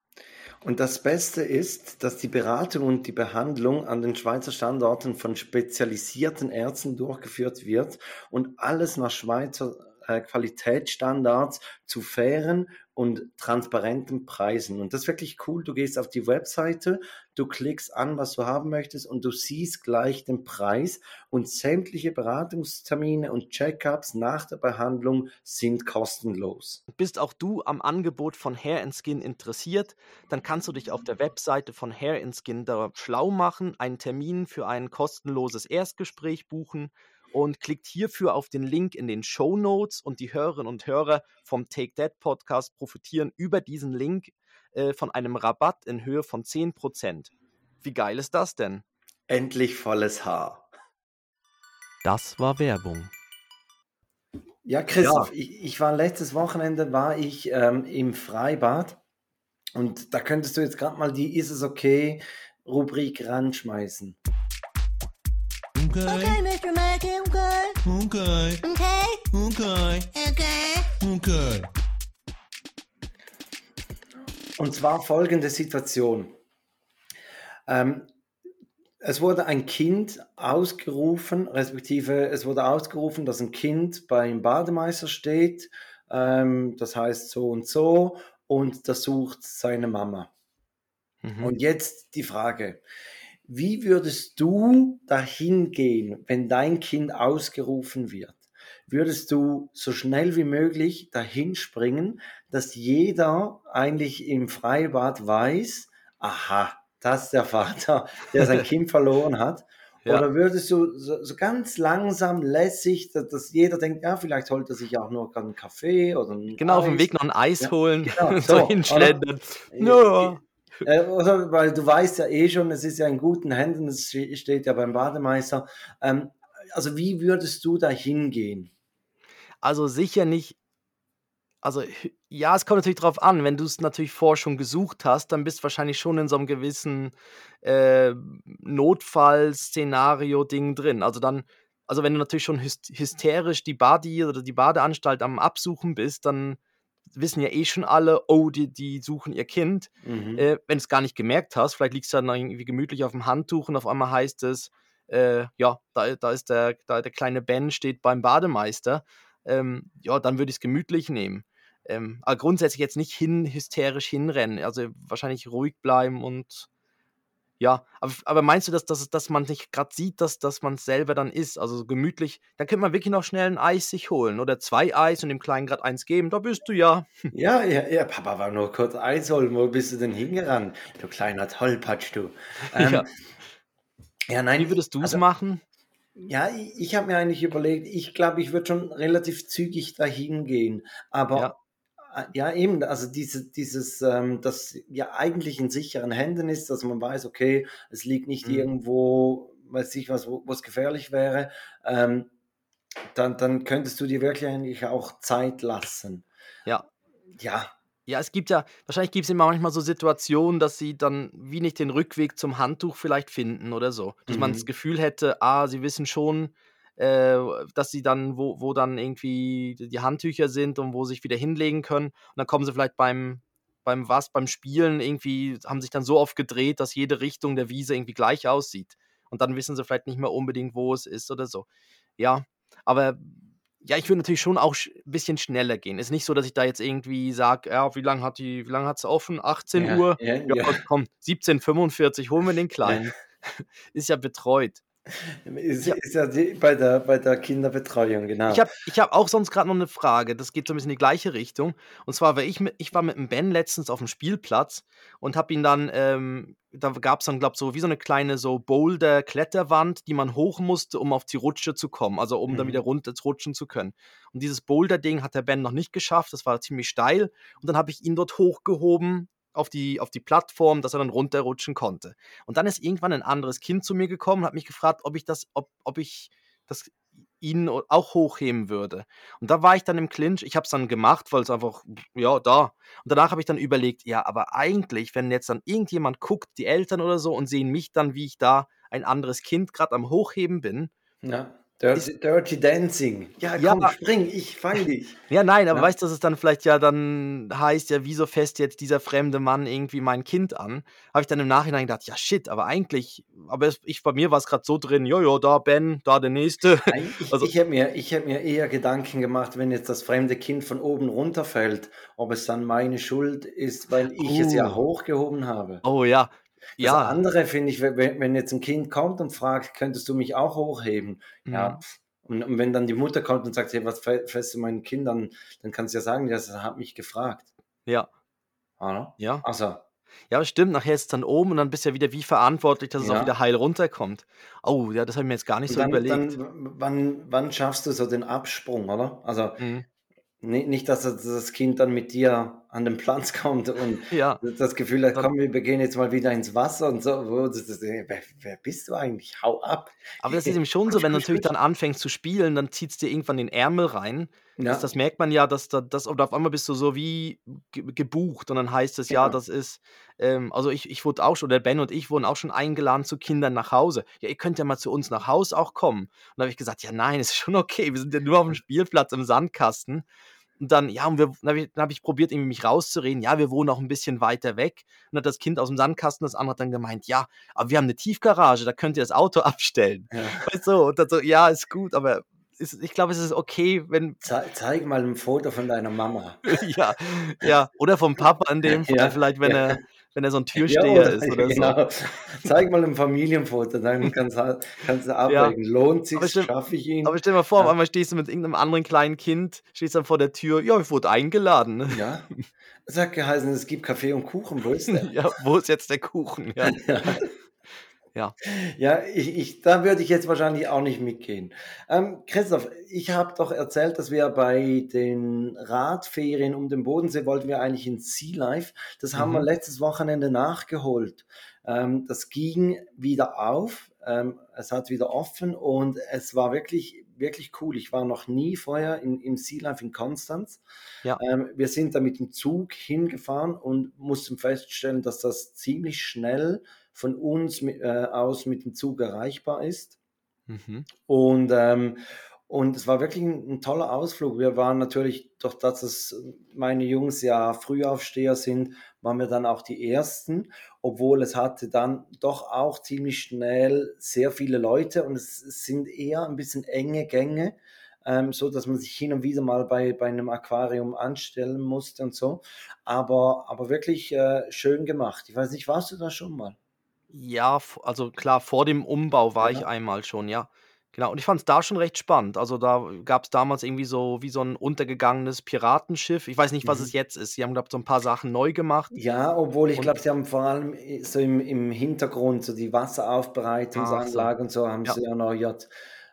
Und das Beste ist, dass die Beratung und die Behandlung an den Schweizer Standorten von spezialisierten Ärzten durchgeführt wird und alles nach Schweizer Qualitätsstandards zu fairen und transparenten Preisen. Und das ist wirklich cool. Du gehst auf die Webseite, du klickst an, was du haben möchtest und du siehst gleich den Preis und sämtliche Beratungstermine und Checkups nach der Behandlung sind kostenlos. Bist auch du am Angebot von Hair and Skin interessiert, dann kannst du dich auf der Webseite von Hair and Skin schlau machen, einen Termin für ein kostenloses Erstgespräch buchen und klickt hierfür auf den Link in den Show Notes und die Hörerinnen und Hörer vom Take That Podcast profitieren über diesen Link äh, von einem Rabatt in Höhe von 10%. Wie geil ist das denn? Endlich volles Haar. Das war Werbung. Ja, Christoph, Ich, ich war letztes Wochenende war ich ähm, im Freibad und da könntest du jetzt gerade mal die Ist es okay Rubrik ranschmeißen. Okay, Okay, Mr. Mackey, okay. okay, Okay, okay, okay. okay. Und zwar folgende Situation. Ähm, es wurde ein Kind ausgerufen, respektive es wurde ausgerufen, dass ein Kind beim Bademeister steht, ähm, das heißt so und so, und das sucht seine Mama. Mhm. Und jetzt die Frage, wie würdest du dahin gehen, wenn dein Kind ausgerufen wird? Würdest du so schnell wie möglich dahin springen, dass jeder eigentlich im Freibad weiß, aha, das ist der Vater, der sein Kind <laughs> verloren hat? Ja. Oder würdest du so, so ganz langsam, lässig, dass, dass jeder denkt, ja, vielleicht holt er sich auch nur gerade einen Kaffee oder einen Genau, auf dem Eis. Weg noch ein Eis Ja, holen, genau, <laughs> so, so, hinschlendern. oder? Ja. Äh, oder, weil du weißt ja eh schon, es ist ja in guten Händen, es ste- steht ja beim Bademeister. Ähm, also wie würdest du da hingehen? Also sicher nicht. Also ja, es kommt natürlich drauf an. Wenn du es natürlich vorher schon gesucht hast, dann bist du wahrscheinlich schon in so einem gewissen äh, Notfallszenario-Ding drin. Also dann, also wenn du natürlich schon hys hysterisch die Badi oder die Badeanstalt am Absuchen bist, dann wissen ja eh schon alle, oh, die, die suchen ihr Kind. Mhm. Äh, wenn du es gar nicht gemerkt hast, vielleicht liegst du dann irgendwie gemütlich auf dem Handtuch und auf einmal heißt es, äh, ja, da, da ist der, da der kleine Ben steht beim Bademeister. Ähm, ja, dann würde ich es gemütlich nehmen. Ähm, aber grundsätzlich jetzt nicht hin, hysterisch hinrennen. Also wahrscheinlich ruhig bleiben und ja, aber, aber meinst du, dass, dass, dass man nicht gerade sieht, dass, dass man es selber dann ist? Also so gemütlich, dann könnte man wirklich noch schnell ein Eis sich holen oder zwei Eis und dem Kleinen gerade eins geben. Da bist du ja. <laughs> Ja, ja, ja, Papa war nur kurz Eis holen. Wo bist du denn hingerannt? Du kleiner Tollpatsch, du. <laughs> Ähm, Ja. ja. nein. Wie würdest du es also- machen? Ja, ich, ich habe mir eigentlich überlegt, ich glaube, ich würde schon relativ zügig dahin gehen. Aber Ja. Äh, ja, eben, also diese, dieses, ähm, das ja eigentlich in sicheren Händen ist, dass man weiß, okay, es liegt nicht Mhm. irgendwo, weiß ich was, wo es gefährlich wäre, ähm, dann, dann könntest du dir wirklich eigentlich auch Zeit lassen. Ja. Ja, Ja, es gibt ja, wahrscheinlich gibt es immer manchmal so Situationen, dass sie dann wie nicht den Rückweg zum Handtuch vielleicht finden oder so. Dass man das Mhm. Gefühl hätte, ah, sie wissen schon, äh, dass sie dann, wo, wo dann irgendwie die Handtücher sind und wo sie sich wieder hinlegen können. Und dann kommen sie vielleicht beim, beim was, beim Spielen irgendwie, haben sich dann so oft gedreht, dass jede Richtung der Wiese irgendwie gleich aussieht. Und dann wissen sie vielleicht nicht mehr unbedingt, wo es ist oder so. Ja, aber ja, ich würde natürlich schon auch ein bisschen schneller gehen. Ist nicht so, dass ich da jetzt irgendwie sage, ja, wie lange hat die, wie lange hat es offen? 18 Ja, Uhr? ja, Ja, ja. komm, 17:45, holen wir den. Kleinen. <laughs> Ist ja betreut. Ist, Ja. ist ja die, bei, der, bei der Kinderbetreuung, genau. Ich habe ich hab auch sonst gerade noch eine Frage. Das geht so ein bisschen in die gleiche Richtung. Und zwar, war ich, mit, ich war mit dem Ben letztens auf dem Spielplatz und habe ihn dann, ähm, da gab es dann, glaube ich, so wie so eine kleine so Boulder-Kletterwand, die man hoch musste, um auf die Rutsche zu kommen, also um dann Mhm. wieder runter rutschen zu können. Und dieses Boulder-Ding hat der Ben noch nicht geschafft, das war ziemlich steil. Und dann habe ich ihn dort hochgehoben auf die, auf die Plattform, dass er dann runterrutschen konnte. Und dann ist irgendwann ein anderes Kind zu mir gekommen und hat mich gefragt, ob ich das, ob, ob ich das ihn auch hochheben würde. Und da war ich dann im Clinch. Ich habe es dann gemacht, weil es einfach, ja, da. Und danach habe ich dann überlegt, ja, aber eigentlich, wenn jetzt dann irgendjemand guckt, die Eltern oder so, und sehen mich dann, wie ich da ein anderes Kind gerade am Hochheben bin. Ja. Dirty, Dirty Dancing. Ja, Ja. komm, spring, ich fang <laughs> dich. Ja, nein, aber Ja. weißt du, dass es dann vielleicht ja dann heißt, ja, wieso fässt jetzt dieser fremde Mann irgendwie mein Kind an? Habe ich dann im Nachhinein gedacht, ja, shit, aber eigentlich, aber es, ich, bei mir war es gerade so drin, jojo, da Ben, da der Nächste. Nein, Ich, <laughs> Also- ich hätte mir, ich hätt mir eher Gedanken gemacht, wenn jetzt das fremde Kind von oben runterfällt, ob es dann meine Schuld ist, weil ich es ja Oh. hochgehoben habe. Oh ja, Das ja. andere finde ich, wenn, wenn jetzt ein Kind kommt und fragt, könntest du mich auch hochheben? Ja. Mhm. pf. Und, und wenn dann die Mutter kommt und sagt, hey, was fä- fährst du mein Kind an, dann kannst du ja sagen, das hat mich gefragt. Ja, Oder? ja. Also, Ja, stimmt, nachher ist es dann oben und dann bist du ja wieder wie verantwortlich, dass es auch Ja. wieder heil runterkommt. Oh, ja, das habe ich mir jetzt gar nicht und so dann, überlegt. dann wann, wann schaffst du so den Absprung, oder? Also, Mhm. ni- nicht, dass das- das Kind dann mit dir an den Platz <laughs> kommt und Ja, das Gefühl hat, komm, wir gehen jetzt mal wieder ins Wasser und so. Wer, wer bist du eigentlich? Hau ab. aber das ist eben schon so, wenn du natürlich dann anfängst zu spielen, dann zieht es dir irgendwann den Ärmel rein. Ja, Das, das merkt man ja, dass da, das, oder auf einmal bist du so wie ge gebucht und dann heißt es, ja, Genau. das ist, ähm, also ich, ich wurde auch schon, oder Ben und ich wurden auch schon eingeladen zu Kindern nach Hause. Ja, ihr könnt ja mal zu uns nach Haus auch kommen. Und da habe ich gesagt, ja, nein, <laughs> ist schon okay, wir sind ja nur auf dem Spielplatz im Sandkasten. Und dann, ja, und wir, dann habe ich, dann hab ich probiert, irgendwie mich rauszureden. Ja, wir wohnen auch ein bisschen weiter weg. Und hat das Kind aus dem Sandkasten, das andere hat dann gemeint, ja, aber wir haben eine Tiefgarage, da könnt ihr das Auto <laughs> abstellen. ja. Weißt du, und dann so, ja, ist gut, aber ist, ich glaube, es ist okay, wenn, Ze zeig mal ein Foto von deiner Mama. <laughs> ja, ja, oder vom Papa in dem <laughs> Ja, vielleicht, wenn ja. er, wenn er so ein Ja, Türsteher ist <laughs> oder so. genau. Zeig mal ein Familienfoto, dann kannst, du- kannst du abwägen. Lohnt Aber sich, schaffe ich ihn? Aber stell dir mal vor, auf Ja. einmal stehst du mit irgendeinem anderen kleinen Kind, stehst dann vor der Tür, ja, ich wurde eingeladen. Ja. Es hat geheißen, es gibt Kaffee und Kuchen. Wo ist der? <laughs> Ja, wo ist jetzt der Kuchen? Ja, <laughs> Ja. ja. Ich, ich, da würde ich jetzt wahrscheinlich auch nicht mitgehen. Ähm, Christoph, ich habe doch erzählt, dass wir bei den Radferien um den Bodensee wollten wir eigentlich ins Sea Life. Das haben wir Mhm. letztes Wochenende nachgeholt. Ähm, das ging wieder auf. Ähm, es hat wieder offen und es war wirklich, wirklich cool. Ich war noch nie vorher in, im Sea Life in Konstanz. Ja. Ähm, wir sind da mit dem Zug hingefahren und mussten feststellen, dass das ziemlich schnell von uns äh, aus mit dem Zug erreichbar ist. Mhm. Und, ähm, und es war wirklich ein, ein toller Ausflug. Wir waren natürlich, durch dass es meine Jungs ja Frühaufsteher sind, waren wir dann auch die Ersten, obwohl es hatte dann doch auch ziemlich schnell sehr viele Leute und es, es sind eher ein bisschen enge Gänge, ähm, so dass man sich hin und wieder mal bei, bei einem Aquarium anstellen musste und so. Aber, aber wirklich äh, schön gemacht. Ich weiß nicht, warst du da schon mal? Ja, f- also klar, vor dem Umbau war ich Ja. einmal schon, ja. Genau, und ich fand es da schon recht spannend. Also da gab es damals irgendwie so wie so ein untergegangenes Piratenschiff. Ich weiß nicht, was Mhm. es jetzt ist. Sie haben, glaube ich, so ein paar Sachen neu gemacht. Ja, obwohl ich Und- glaube, sie haben vor allem i- so im, im Hintergrund so die Wasseraufbereitungsanlage und so haben Ja. sie erneuert.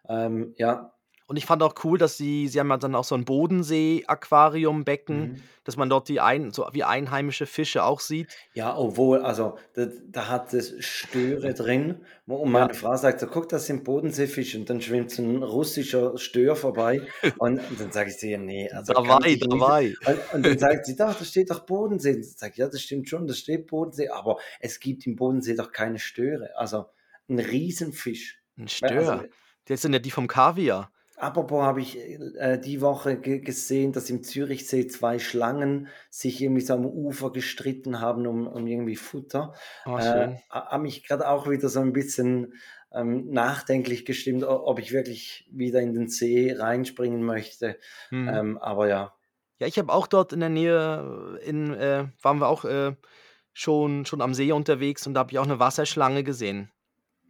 Ähm, ja. Und ich fand auch cool, dass sie, sie haben ja dann auch so ein Bodensee-Aquariumbecken, Mhm. dass man dort die ein, so wie einheimische Fische auch sieht. Ja, obwohl, also da, da hat es Störe drin. Und meine Ja. Frau sagt so, guck, das sind Bodenseefische. Und dann schwimmt so ein russischer Stör vorbei. Und, <laughs> und dann sage ich sie, nee, also dabei, dabei. Und, und dann <laughs> sagt sie, doch, da steht doch Bodensee. Und ich sage, ja, das stimmt schon, da steht Bodensee, aber es gibt im Bodensee doch keine Störe. Also ein Riesenfisch. Ein Also, Stör. Das sind ja die vom Kaviar. Apropos habe ich äh, die Woche ge gesehen, dass im Zürichsee zwei Schlangen sich irgendwie so am Ufer gestritten haben um, um irgendwie Futter. Ah, Äh, schön. ha- haben mich gerade auch wieder so ein bisschen ähm, nachdenklich gestimmt, ob ich wirklich wieder in den See reinspringen möchte. Mhm. Ähm, aber ja, Ja, ich habe auch dort in der Nähe, in, äh, waren wir auch äh, schon, schon am See unterwegs und da habe ich auch eine Wasserschlange gesehen.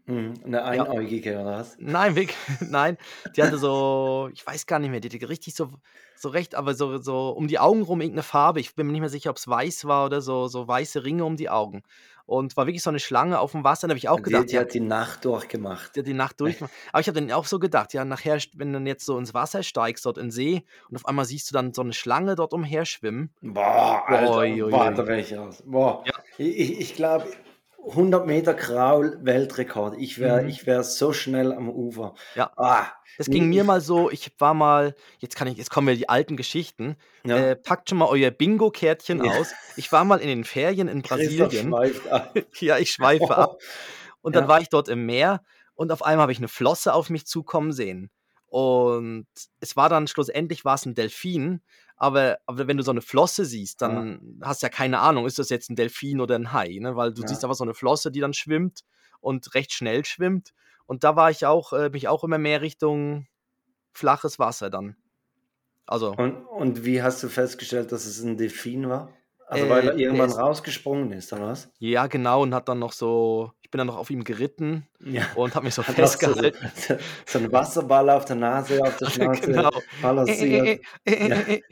Mhm, eine Ja. Einäugige oder was? Nein, wirklich, <laughs> nein. Die hatte so, ich weiß gar nicht mehr, die hatte richtig so, so recht, aber so, so um die Augen rum irgendeine Farbe. Ich bin mir nicht mehr sicher, ob es weiß war oder so, so weiße Ringe um die Augen. Und war wirklich so eine Schlange auf dem Wasser. Da habe ich auch Die, gedacht, die ja, hat die Nacht durchgemacht. der die Nacht <laughs> durchmacht. Aber ich habe dann auch so gedacht, ja, nachher, wenn du dann jetzt so ins Wasser steigst, dort in den See, und auf einmal siehst du dann so eine Schlange dort umherschwimmen. Boah, Alter, Oi, oi, boah, da Ja. ich, ich, ich glaube, 100 Meter Kraul, Weltrekord. Ich wäre Mhm. ich wär so schnell am Ufer. Ja. Ah, Das ging mir mal so, ich war mal, jetzt kann ich, jetzt kommen wir die alten Geschichten. ja, Äh, packt schon mal euer Bingo-Kärtchen ja. aus. Ich war mal in den Ferien in Brasilien. <laughs> Ja, ich schweife ab. <laughs> Und dann Ja, war ich dort im Meer und auf einmal habe ich eine Flosse auf mich zukommen sehen. Und es war dann schlussendlich war es ein Delfin, aber, aber wenn du so eine Flosse siehst, ja, dann hast du ja keine Ahnung, ist das jetzt ein Delfin oder ein Hai, ne? Weil du siehst ja. einfach so eine Flosse, die dann schwimmt und recht schnell schwimmt. Und da war ich auch, äh, bin ich auch immer mehr Richtung flaches Wasser dann. Also, Und, und wie hast du festgestellt, dass es ein Delfin war? Also weil äh, er der irgendwann ist, rausgesprungen ist, oder was? ja genau, und hat dann noch so, ich bin dann noch auf ihm geritten Ja, und habe mich so festgehalten. so <laughs> so einen Wasserball auf der Nase, auf der <laughs> Schnauze Genau. Äh, äh, äh, Ja. äh,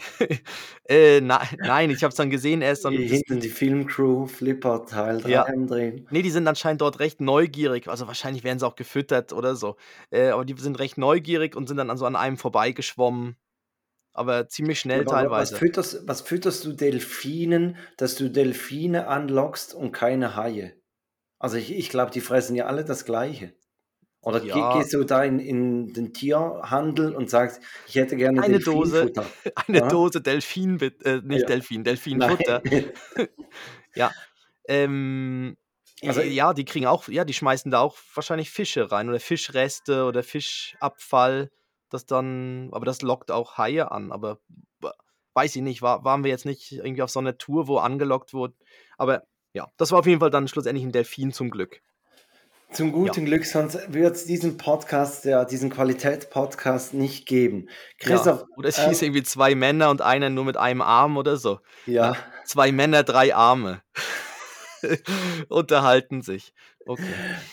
äh, äh, nein, ich habe es dann gesehen, er ist dann, das, Hinten die Filmcrew, Flipper Teil 3 ja, Drehen. nee, die sind anscheinend dort recht neugierig, also wahrscheinlich werden sie auch gefüttert oder so, äh, aber die sind recht neugierig und sind dann so an einem vorbeigeschwommen, aber ziemlich Ja, schnell aber was teilweise. fütterst, was fütterst du Delfinen, dass du Delfine anlockst und keine Haie? Also ich, ich glaube, die fressen ja alle das Gleiche. Oder Ja, gehst du da in, in den Tierhandel und sagst, ich hätte gerne eine Dose, <laughs> eine oder? Dose Delfin, äh, nicht Ja. Delfin. <laughs> Delfinfutter. <laughs> Ja, ähm, Also äh, ja, die kriegen auch, ja, die schmeißen da auch wahrscheinlich Fische rein oder Fischreste oder Fischabfall, das dann, aber das lockt auch Haie an, aber weiß ich nicht, war, waren wir jetzt nicht irgendwie auf so einer Tour, wo angelockt wurde, aber ja, das war auf jeden Fall dann schlussendlich ein Delfin zum Glück. zum Ja, guten Glück, sonst würde es diesen Podcast, ja, diesen Qualitätspodcast nicht geben. ja, Christoph, oder es hieß ähm, irgendwie zwei Männer und einer nur mit einem Arm oder so. Ja, ja, zwei Männer, drei Arme. <laughs> Unterhalten sich. Okay.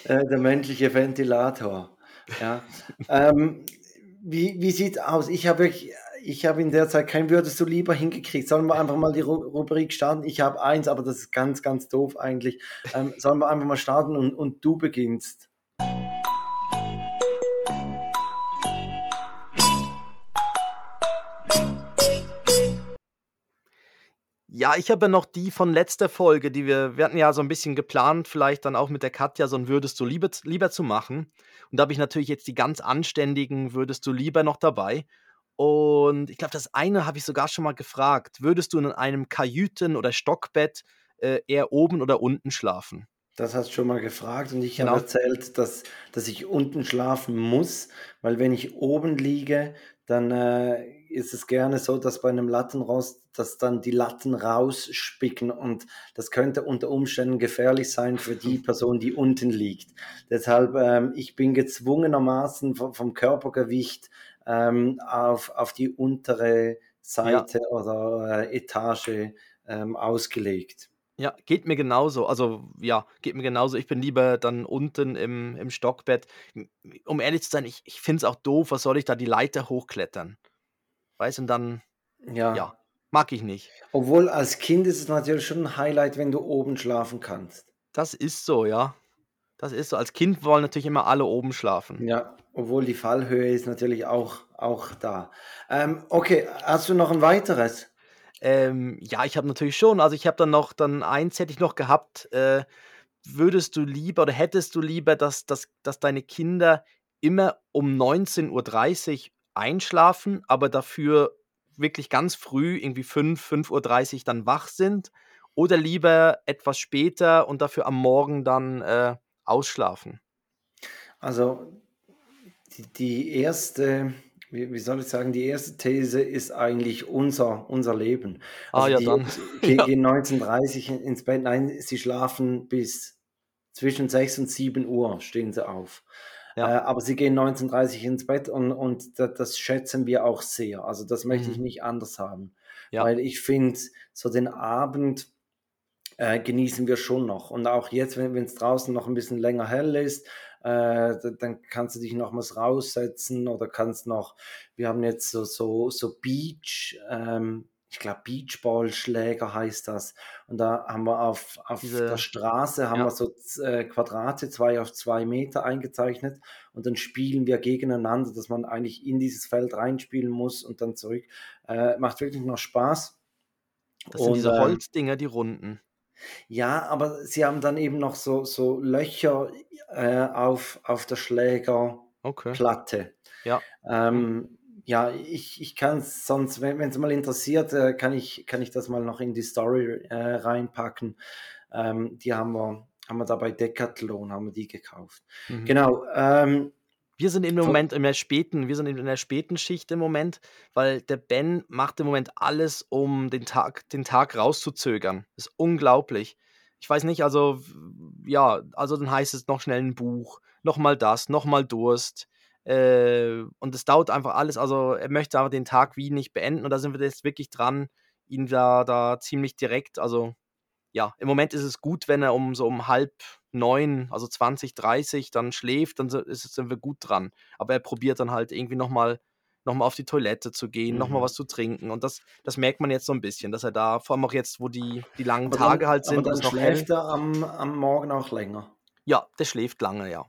äh, der menschliche Ventilator. Ja. Ähm, wie, wie sieht aus? Ich habe ich habe in der Zeit kein Würdest du lieber hingekriegt. Sollen wir einfach mal die Ru Rubrik starten? Ich habe eins, aber das ist ganz, ganz doof eigentlich. Ähm, sollen wir einfach mal starten und, und du beginnst? Ja, ich habe noch die von letzter Folge, die wir, wir hatten ja so ein bisschen geplant, vielleicht dann auch mit der Katja so ein Würdest du lieber, lieber zu machen. Und da habe ich natürlich jetzt die ganz anständigen Würdest du lieber noch dabei. Und ich glaube, das eine habe ich sogar schon mal gefragt. Würdest du in einem Kajüten- oder Stockbett äh, eher oben oder unten schlafen? Das hast du schon mal gefragt und ich habe Genau. erzählt, dass, dass ich unten schlafen muss, weil wenn ich oben liege, dann äh, ist es gerne so, dass bei einem Lattenrost, dass dann die Latten rausspicken und das könnte unter Umständen gefährlich sein für die <laughs> Person, die unten liegt. Deshalb, ähm, ich bin gezwungenermaßen vom, vom Körpergewicht ähm, auf, auf die untere Ja, Seite oder äh, Etage ähm, ausgelegt. ja, geht mir genauso. Also, ja, geht mir genauso. Ich bin lieber dann unten im, im Stockbett. Um ehrlich zu sein, ich, ich finde es auch doof, was soll ich da die Leiter hochklettern? Weißt du, und dann, Ja. ja, mag ich nicht. Obwohl als Kind ist es natürlich schon ein Highlight, wenn du oben schlafen kannst. Das ist so, ja. Das ist so. Als Kind wollen natürlich immer alle oben schlafen. Ja, obwohl die Fallhöhe ist natürlich auch, auch da. Ähm, okay, hast du noch ein weiteres? Ähm, ja, ich habe natürlich schon. Also ich habe dann noch, dann eins hätte ich noch gehabt. Äh, würdest du lieber oder hättest du lieber, dass, dass, dass deine Kinder immer um 19.30 Uhr einschlafen, aber dafür wirklich ganz früh, irgendwie 5, 5.30 Uhr dann wach sind? Oder lieber etwas später und dafür am Morgen dann äh, ausschlafen? Also die, die erste, wie, wie soll ich sagen, die erste These ist eigentlich unser, unser Leben. Ah Also ja, die dann. Ge- <laughs> Ja. gehen 19.30 in- ins Bett. Nein, sie schlafen bis zwischen 6 und 7 Uhr stehen sie auf. Äh, Ja. aber sie gehen 19.30 ins Bett und, und das, das schätzen wir auch sehr. Also das möchte ich Mhm. nicht anders haben. Ja. Weil ich finde, so den Abend äh, genießen wir schon noch. Und auch jetzt, wenn es draußen noch ein bisschen länger hell ist, äh, da- dann kannst du dich nochmals raussetzen oder kannst noch, wir haben jetzt so, so, so Beach, ähm, ich glaube Beachballschläger heißt das. Und da haben wir auf, auf Diese- der Straße haben ja. wir so äh, Quadrate, zwei auf zwei Meter eingezeichnet und dann spielen wir gegeneinander, dass man eigentlich in dieses Feld reinspielen muss und dann zurück. Äh, macht wirklich noch Spaß. Das sind diese ähm, Holzdinger, die runden. ja, aber sie haben dann eben noch so, so Löcher äh, auf, auf der Schlägerplatte. Okay. Ja. Ähm, ja, ich, ich kann es sonst, wenn es mal interessiert, äh, kann, ich, kann ich das mal noch in die Story äh, reinpacken. Ähm, die haben wir, haben wir da bei Decathlon, haben wir die gekauft. Mhm. Genau. Ähm, Wir sind im Moment in der späten, wir sind in der späten Schicht im Moment, weil der Ben macht im Moment alles, um den Tag, den Tag rauszuzögern. Das ist unglaublich. Ich weiß nicht, also ja, also dann heißt es noch schnell ein Buch, noch mal das, noch mal Durst. Äh, und es dauert einfach alles. Also er möchte aber den Tag wie nicht beenden und da sind wir jetzt wirklich dran, ihn da, da ziemlich direkt, also ja, im Moment ist es gut, wenn er um so um halb neun, also 20, 30 dann schläft, dann ist, sind wir gut dran. Aber er probiert dann halt irgendwie nochmal noch mal auf die Toilette zu gehen, nochmal Mhm. was zu trinken. Und das, das merkt man jetzt so ein bisschen, dass er da, vor allem auch jetzt, wo die, die langen aber Tage dann, halt aber sind und dann schläft er am, am Morgen auch länger. Ja, der schläft lange, ja.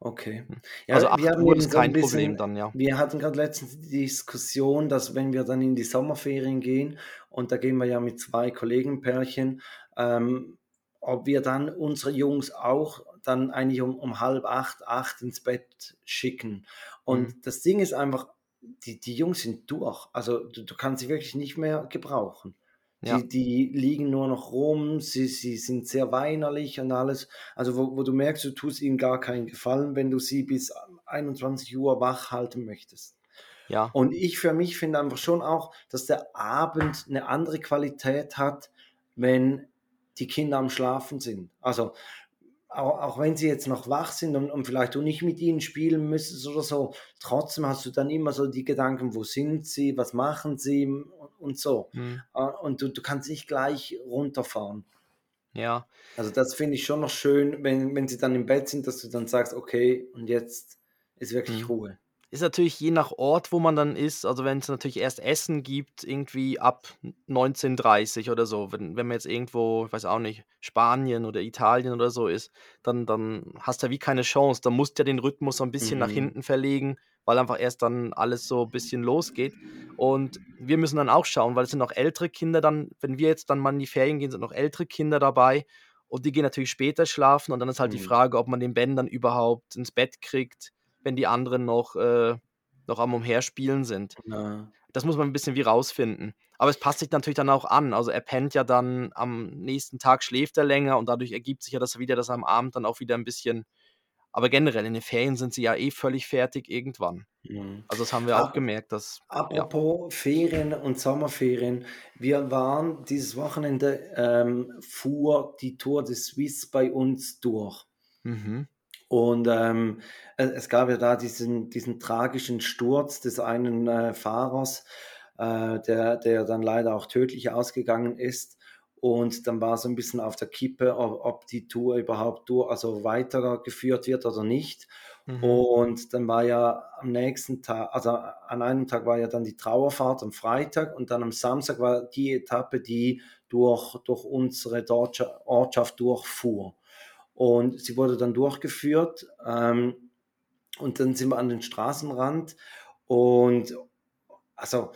Okay. Hm. Ja, Also wir 8 haben Uhr ist kein Problem bisschen, dann, ja. wir hatten gerade letztens die Diskussion, dass wenn wir dann in die Sommerferien gehen, und da gehen wir ja mit zwei Kollegenpärchen, ähm, ob wir dann unsere Jungs auch dann eigentlich um, um halb acht, acht ins Bett schicken. Und Mhm. das Ding ist einfach, die, die Jungs sind durch. Also du, du kannst sie wirklich nicht mehr gebrauchen. Ja. Die, die liegen nur noch rum, sie, sie sind sehr weinerlich und alles. Also wo, wo du merkst, du tust ihnen gar keinen Gefallen, wenn du sie bis 21 Uhr wach halten möchtest. Ja, Und ich für mich finde einfach schon auch, dass der Abend eine andere Qualität hat, wenn die Kinder am Schlafen sind. Also auch, auch wenn sie jetzt noch wach sind und, und vielleicht du nicht mit ihnen spielen müsstest oder so, trotzdem hast du dann immer so die Gedanken, wo sind sie, was machen sie und, und so. hm, Äh, Und du, du kannst nicht gleich runterfahren. ja. Also das finde ich schon noch schön, wenn, wenn sie dann im Bett sind, dass du dann sagst, okay, und jetzt ist wirklich Hm. Ruhe. Ist natürlich je nach Ort, wo man dann ist. Also wenn es natürlich erst Essen gibt, irgendwie ab 19:30 oder so. Wenn, wenn man jetzt irgendwo, ich weiß auch nicht, Spanien oder Italien oder so ist, dann, dann hast du ja wie keine Chance. Dann musst du ja den Rhythmus so ein bisschen nach Mhm. hinten verlegen, weil einfach erst dann alles so ein bisschen losgeht. Und wir müssen dann auch schauen, weil es sind noch ältere Kinder dann, wenn wir jetzt dann mal in die Ferien gehen, sind noch ältere Kinder dabei. Und die gehen natürlich später schlafen. Und dann ist halt die Mhm. Frage, ob man den Ben dann überhaupt ins Bett kriegt wenn die anderen noch, äh, noch am Umherspielen sind. Ja. Das muss man ein bisschen wie rausfinden. Aber es passt sich natürlich dann auch an. Also er pennt ja dann am nächsten Tag schläft er länger und dadurch ergibt sich ja das wieder, dass er am Abend dann auch wieder ein bisschen. Aber generell in den Ferien sind sie ja eh völlig fertig irgendwann. Mhm. Also das haben wir auch gemerkt, dass ja. Apropos Ferien und Sommerferien, wir waren dieses Wochenende, ähm, fuhr die Tour de Suisse bei uns durch. Mhm. Und ähm, es gab ja da diesen, diesen tragischen Sturz des einen äh, Fahrers, äh, der, der dann leider auch tödlich ausgegangen ist. Und dann war so ein bisschen auf der Kippe, ob, ob die Tour überhaupt durch, also weitergeführt wird oder nicht. Mhm. Und dann war ja am nächsten Tag, also an einem Tag war ja dann die Trauerfahrt am Freitag und dann am Samstag war die Etappe, die durch, durch unsere deutsche Ortschaft durchfuhr. Und sie wurde dann durchgeführt ähm, und dann sind wir an den Straßenrand und also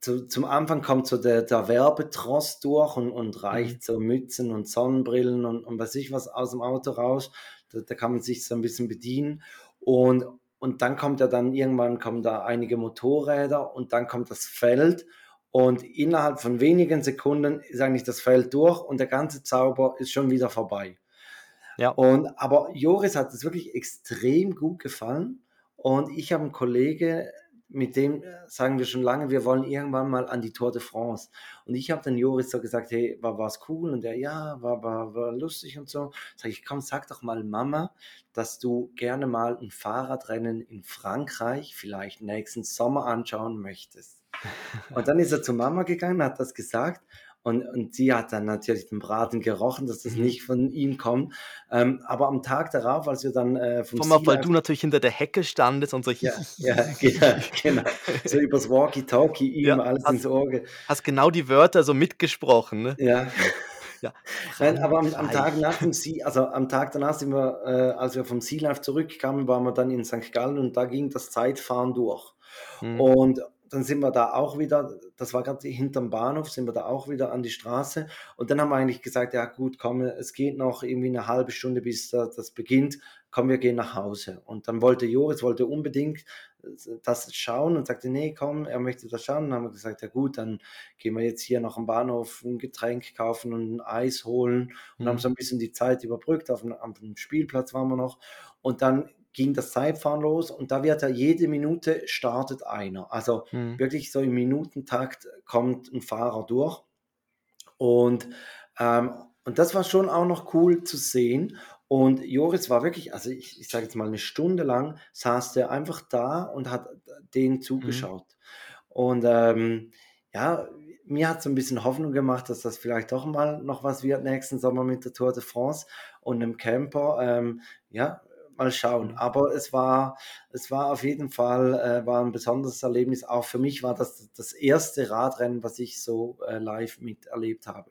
zu, zum Anfang kommt so der, der Werbetross durch und, und Mhm. reicht so Mützen und Sonnenbrillen und, und weiß ich was aus dem Auto raus. Da, da kann man sich so ein bisschen bedienen. Und, und dann kommt ja dann irgendwann kommen da einige Motorräder und dann kommt das Feld. Und innerhalb von wenigen Sekunden ist eigentlich das Feld durch und der ganze Zauber ist schon wieder vorbei. Ja. Und, aber Joris hat es wirklich extrem gut gefallen. Und ich habe einen Kollege, mit dem äh, sagen wir schon lange, wir wollen irgendwann mal an die Tour de France. Und ich habe dann Joris so gesagt, hey, war es cool? Und er, ja, war, war, war lustig und so. Sag ich, komm, sag doch mal Mama, dass du gerne mal ein Fahrradrennen in Frankreich vielleicht nächsten Sommer anschauen möchtest. <laughs> Und dann ist er zu Mama gegangen, hat das gesagt und, und sie hat dann natürlich den Braten gerochen, dass das Mhm. nicht von ihm kommt. Ähm, aber am Tag darauf, als wir dann äh, vom Vor allem weil du natürlich hinter der Hecke standest und so ja, <laughs> ja, genau, genau. So übers Walkie-Talkie <laughs> ihm Ja, alles hast- ins Ohr. hast genau die Wörter so mitgesprochen, ne? Ja. Ja. <laughs> Nein, aber am, am. Tag nach dem Sea, also am Tag danach sind wir, äh, als wir vom Sea Life zurückkamen, waren wir dann in St. Gallen und da ging das Zeitfahren durch. Mhm. Und dann sind wir da auch wieder, das war gerade hinterm Bahnhof, sind wir da auch wieder an die Straße. Und dann haben wir eigentlich gesagt, ja gut, komm, es geht noch irgendwie eine halbe Stunde, bis da, das beginnt. Komm, wir gehen nach Hause. Und dann wollte Joris, wollte unbedingt äh, das schauen und sagte, nee, komm, er möchte das schauen. Dann haben wir gesagt, ja gut, dann gehen wir jetzt hier noch am Bahnhof ein Getränk kaufen und ein Eis holen und Mhm. haben so ein bisschen die Zeit überbrückt. Auf dem, auf dem Spielplatz waren wir noch. Und dann ging das Zeitfahren los und da wird ja jede Minute startet einer. Also Mhm. wirklich so im Minutentakt kommt ein Fahrer durch. Und, ähm, und das war schon auch noch cool zu sehen. Und Joris war wirklich, also ich, ich sage jetzt mal eine Stunde lang, saß der einfach da und hat denen zugeschaut. Und ähm, ja, mir hat so ein bisschen Hoffnung gemacht, dass das vielleicht doch mal noch was wird nächsten Sommer mit der Tour de France und einem Camper. Ähm, ja, mal schauen. Mhm. Aber es war, es war auf jeden Fall äh, war ein besonderes Erlebnis. Auch für mich war das das erste Radrennen, was ich so äh, live miterlebt habe.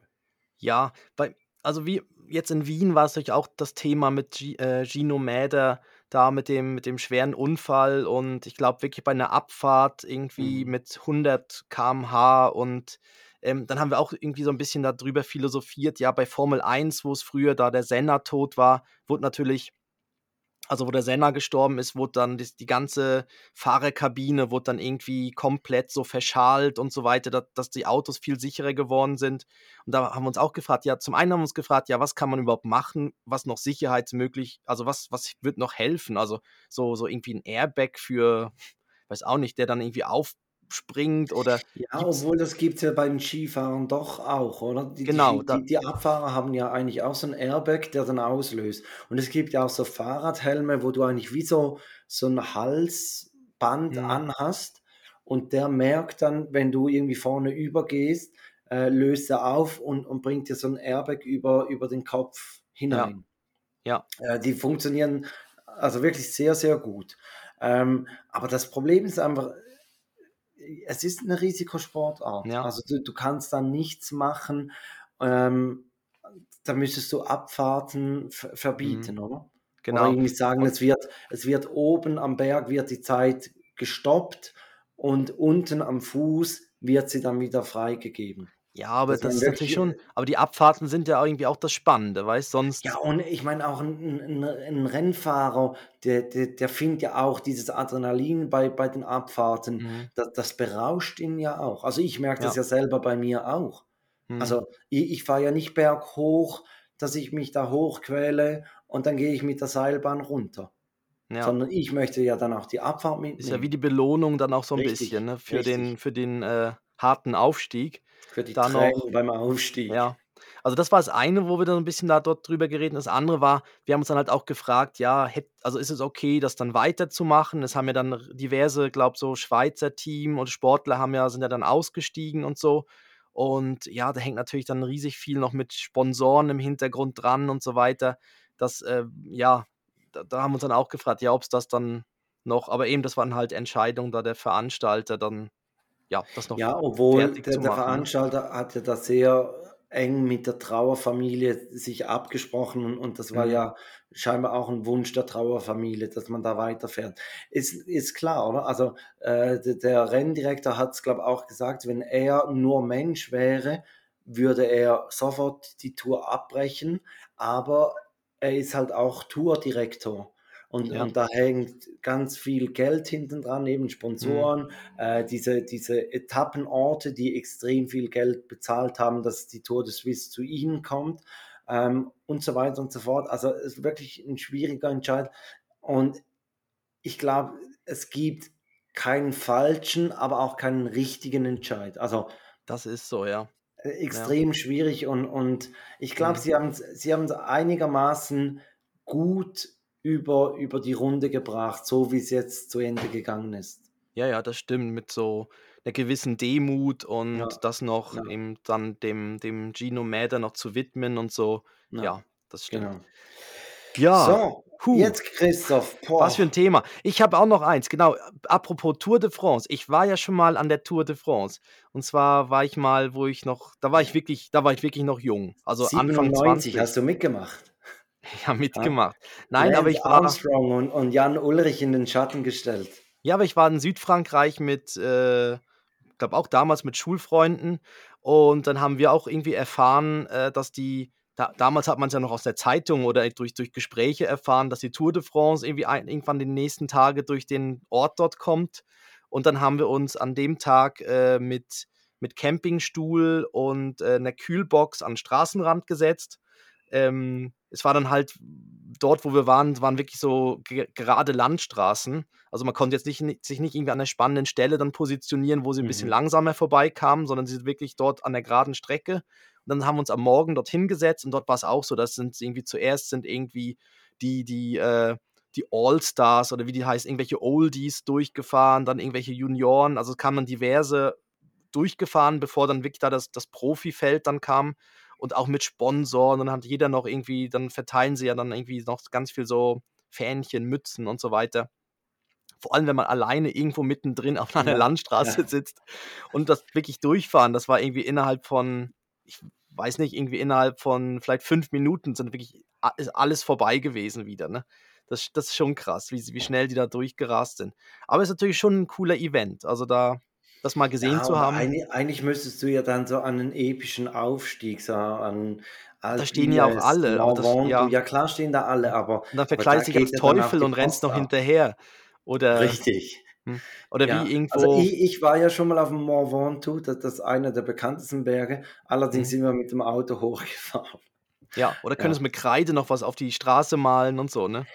Ja, bei, also wie jetzt in Wien war es natürlich auch das Thema mit Gi äh, Gino Mäder, da mit dem, mit dem schweren Unfall und ich glaube wirklich bei einer Abfahrt irgendwie Mhm. mit 100 km/h und ähm, dann haben wir auch irgendwie so ein bisschen darüber philosophiert, ja, bei Formel 1, wo es früher da der Senna tot war, wurde natürlich also wo der Senna gestorben ist, wurde dann die, die ganze Fahrerkabine wurde dann irgendwie komplett so verschalt und so weiter, dass, dass die Autos viel sicherer geworden sind. Und da haben wir uns auch gefragt, ja, zum einen haben wir uns gefragt, ja, was kann man überhaupt machen, was noch sicherheitsmöglich, also was, was wird noch helfen? Also so, so irgendwie ein Airbag für, weiß auch nicht, der dann irgendwie aufspringt oder Ja, obwohl das gibt es ja beim Skifahren doch auch, oder? Die, die, genau, da, die, die Abfahrer haben ja eigentlich auch so ein Airbag, der dann auslöst. Und es gibt ja auch so Fahrradhelme, wo du eigentlich wie so, so ein Halsband Mhm. anhast und der merkt dann, wenn du irgendwie vorne übergehst, äh, löst er auf und, und bringt dir so ein Airbag über, über den Kopf ja, hinein. ja, Äh, die funktionieren also wirklich sehr, sehr gut. Ähm, aber das Problem ist einfach, es ist eine Risikosportart. ja, Also du, du kannst da nichts machen. Ähm, da müsstest du Abfahrten ver- mhm, verbieten, oder? Oder genau. irgendwie sagen, es wird, es wird oben am Berg wird die Zeit gestoppt und unten am Fuß wird sie dann wieder freigegeben. Ja, aber das man ist natürlich schon, aber die Abfahrten sind ja irgendwie auch das Spannende, weißt, Ja, sonst, und ich meine auch ein, ein, ein Rennfahrer, der, der, der findet ja auch dieses Adrenalin bei, bei den Abfahrten, mhm, das, das berauscht ihn ja auch. Also ich merke das ja, ja selber bei mir auch. mhm, Also ich, ich fahre ja nicht berghoch, dass ich mich da hochquäle und dann gehe ich mit der Seilbahn runter, ja. sondern ich möchte ja dann auch die Abfahrt Ist ja wie mitnehmen. die Belohnung dann auch so ein Richtig, bisschen, ne, für den, für den äh, harten Aufstieg. Für die Da Tränen noch, beim Aufstieg. ja. Also das war das eine, wo wir dann ein bisschen da dort drüber geredet haben. Das andere war, wir haben uns dann halt auch gefragt, ja, hätt, also ist es okay, das dann weiterzumachen? Es haben ja dann diverse, glaube so Schweizer Team und Sportler haben ja, sind ja dann ausgestiegen und so. Und ja, da hängt natürlich dann riesig viel noch mit Sponsoren im Hintergrund dran und so weiter. Das, äh, ja, da, da haben wir uns dann auch gefragt, ja, ob es das dann noch, aber eben, das waren halt Entscheidungen da der Veranstalter, dann, ja, das noch Ja, obwohl der, der? Veranstalter hat ja da sehr eng mit der Trauerfamilie sich abgesprochen und, und das war Mhm. ja scheinbar auch ein Wunsch der Trauerfamilie, dass man da weiterfährt. Ist, ist klar, oder? Also äh, der, der Renndirektor hat es, glaube ich, auch gesagt, wenn er nur Mensch wäre, würde er sofort die Tour abbrechen, aber er ist halt auch Tourdirektor. Und, Ja. und da hängt ganz viel Geld hinten dran, eben Mhm. Sponsoren, äh, diese, diese Etappenorte, die extrem viel Geld bezahlt haben, dass die Tour de Suisse zu ihnen kommt ähm, und so weiter und so fort. Also es ist wirklich ein schwieriger Entscheid. Und ich glaube, es gibt keinen falschen, aber auch keinen richtigen Entscheid. Also Das ist so, ja. extrem schwierig und, und ich glaube, Mhm. sie haben sie haben es einigermaßen gut über, über die Runde gebracht, so wie es jetzt zu Ende gegangen ist. Ja, ja, das stimmt, mit so 'ner gewissen Demut und Ja, das noch ja. eben dann dem dem Gino Mäder noch zu widmen und so. Ja, Ja, das stimmt. genau. Ja, So, puh. jetzt Christoph, Was für boah, ein Thema. Ich habe auch noch eins, genau, apropos Tour de France. Ich war ja schon mal an der Tour de France. Und zwar war ich mal, wo ich noch da war ich wirklich da war ich wirklich noch jung, also Anfang 97 20. hast du mitgemacht. Ja, mitgemacht. Nein, aber Lance ich war Armstrong und, und Jan Ulrich in den Schatten gestellt. ja, aber ich war in Südfrankreich mit, äh glaube auch damals mit Schulfreunden und dann haben wir auch irgendwie erfahren, äh, dass die da damals hat man's ja noch aus der Zeitung oder durch durch Gespräche erfahren, dass die Tour de France irgendwie ein irgendwann die nächsten Tage durch den Ort dort kommt. Und dann haben wir uns an dem Tag, äh, mit mit Campingstuhl und, äh, 'ner Kühlbox an 'n Straßenrand gesetzt. Ähm, es war dann halt dort, wo wir waren waren wirklich so ge gerade Landstraßen. Also, man konnte jetzt nicht ni sich nicht irgendwie an 'ner spannenden Stelle dann positionieren, wo sie 'n bisschen Mhm. langsamer vorbeikamen, sondern sie sind wirklich dort an der geraden Strecke. Und dann haben wir uns am Morgen dort hingesetzt und dort war's auch so, das sind irgendwie zuerst sind irgendwie die die, äh die Allstars oder wie die heißen, irgendwelche Oldies durchgefahren, dann irgendwelche Junioren. Also, es kamen dann diverse durchgefahren, bevor dann wirklich da das das Profifeld dann kam und auch mit Sponsoren. Und dann hat jeder noch irgendwie dann verteilen sie ja dann irgendwie noch ganz viel so Fähnchen, Mützen und so weiter. Vor allem, wenn man alleine irgendwo mittendrin auf einer Ja, Landstraße ja. sitzt und das wirklich durchfahren, das war irgendwie innerhalb von ich weiß nicht, irgendwie innerhalb von vielleicht 5 Minuten sind wirklich ist alles vorbei gewesen wieder, ne? Das das ist schon krass, wie wie schnell die da durchgerast sind. Aber ist natürlich schon 'n cooler Event. Also, da das mal gesehen Ja, zu haben. eigentli eigentlich müsstest du ja dann so an 'nen epischen Aufstieg, so an Da stehen ja auch alle, das ja. Ja klar stehen da alle, aber Und dann verkleidest dich als ja Teufel und rennst noch ab. hinterher. Oder Richtig. hm, oder Ja, wie also irgendwo ich ich war ja schon mal auf'm Mont Ventoux, da das ist einer der bekanntesten Berge. Allerdings Mhm. sind wir mit dem Auto <laughs> hochgefahren. Ja, oder Ja. könntest mit Kreide noch was auf die Straße malen und so, ne?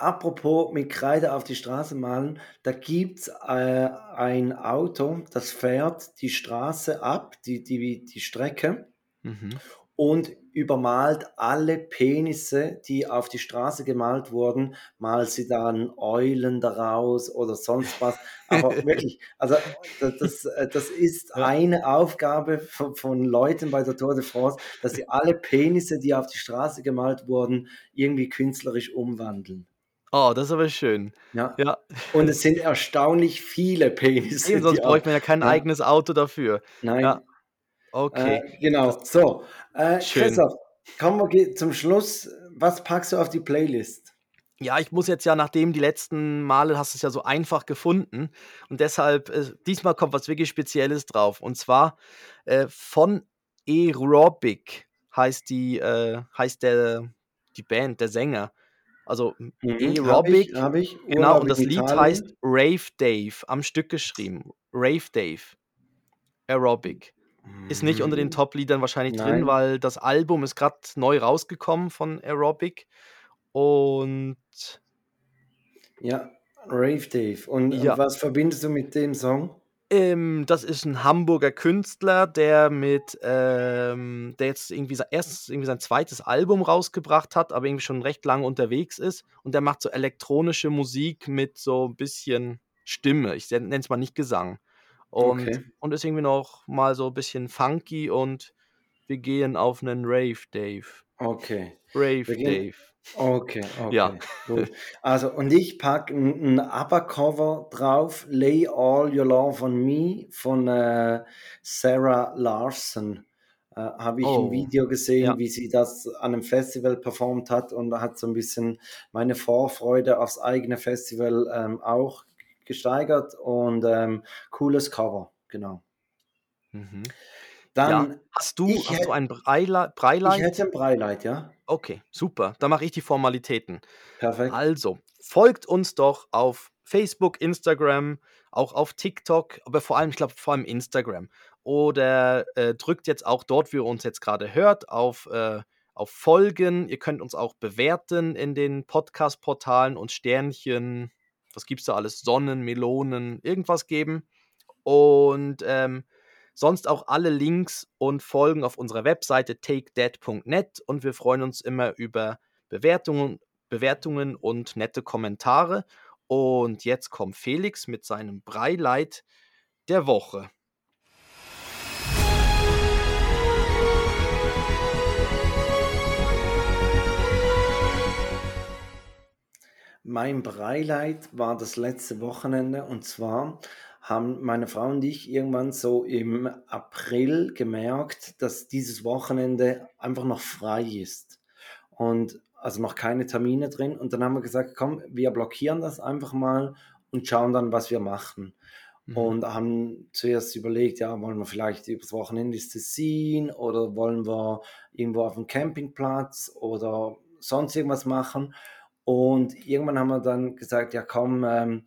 Apropos mit Kreide auf die Straße malen, da gibt's, äh, ein Auto, das fährt die Straße ab, die die die Strecke Mhm. und übermalt alle Penisse, die auf die Straße gemalt wurden, malt sie dann Eulen daraus oder sonst was. Aber <laughs> wirklich, also da das äh, das ist eine Aufgabe von von Leuten bei der Tour de France, dass sie alle Penisse, die auf die Straße gemalt wurden, irgendwie künstlerisch umwandeln. Oh, das ist aber schön. Ja. Ja. Und es sind erstaunlich viele Penisse, Eben, sonst bräuchte man ja kein ja. eigenes Auto dafür. Nein. Ja. Okay. Äh, genau. So, äh, schön. Christoph, kommen wir zum Schluss. Was packst du auf die Playlist? Ja, ich muss jetzt ja nachdem die letzten Male hast du's ja so einfach gefunden und deshalb, äh, diesmal kommt was wirklich Spezielles drauf. Und zwar, äh, von Aerobic heißt die äh, heißt der die Band, der Sänger. Also, Mhm, habe ich, Aerobic, habe ich. genau, und das Lied heißt. Rave Dave, am Stück geschrieben. Rave Dave. Aerobic. Ist nicht unter den Mhm. Top-Liedern wahrscheinlich drin, Nein. weil das Album ist grad neu rausgekommen von Aerobic und Ja, Rave Dave. Und und Ja. was verbindest du mit dem Song? Ähm, das ist 'n Hamburger Künstler, der mit ähm, der jetzt irgendwie erst irgendwie sein 2. Album rausgebracht hat, aber irgendwie schon recht lange unterwegs ist. Und der macht so elektronische Musik mit so 'n bisschen Stimme. Ich nenne es mal nicht Gesang. Und Okay. und ist irgendwie noch mal so bisschen funky und wir gehen auf 'nen Rave Dave. Okay. Rave Dave. Okay, Ja. okay, gut. <laughs> Also, und ich packe 'n 'n ABBA-Cover drauf, „Lay All Your Love on Me“ von, äh, Sarah Larsson. Äh, habe ich Oh, Video gesehen, ja. wie sie das an 'nem Festival performt hat und hat so 'n bisschen meine Vorfreude aufs eigene Festival, ähm, auch gesteigert und, ähm, cooles Cover, genau. Mhm. Ja. Dann Hast du hast du ein Breilei ich Breileit? hätte 'n Breileit, ja. Okay, super. Dann mache ich die Formalitäten. Perfekt. Also, folgt uns doch auf Facebook, Instagram, auch auf TikTok, aber vor allem ich glaube, vor allem Instagram. Oder, äh, drückt jetzt auch dort, wo ihr uns jetzt grade hört, auf äh, auf Folgen. Ihr könnt uns auch bewerten in den Podcast-Portalen und Sternchen was gibt es da alles? Sonnen, Melonen, irgendwas geben. Und ähm, sonst auch alle Links und Folgen auf unserer Webseite takedead.net und wir freuen uns immer über Bewertungen, Bewertungen und nette Kommentare. Und jetzt kommt Felix mit seinem Breileit der Woche. Mein Breileid war das letzte Wochenende und zwar haben meine Frau und ich irgendwann so im April gemerkt, dass dieses Wochenende einfach noch frei ist und also noch keine Termine drin und dann haben wir gesagt, komm, wir blockieren das einfach mal und schauen dann, was wir machen. Mhm. Und haben zuerst überlegt, ja, wollen wir vielleicht übers Wochenende ins Tessin oder wollen wir irgendwo auf dem Campingplatz oder sonst irgendwas machen. Und irgendwann haben wir dann gesagt, ja komm, ähm,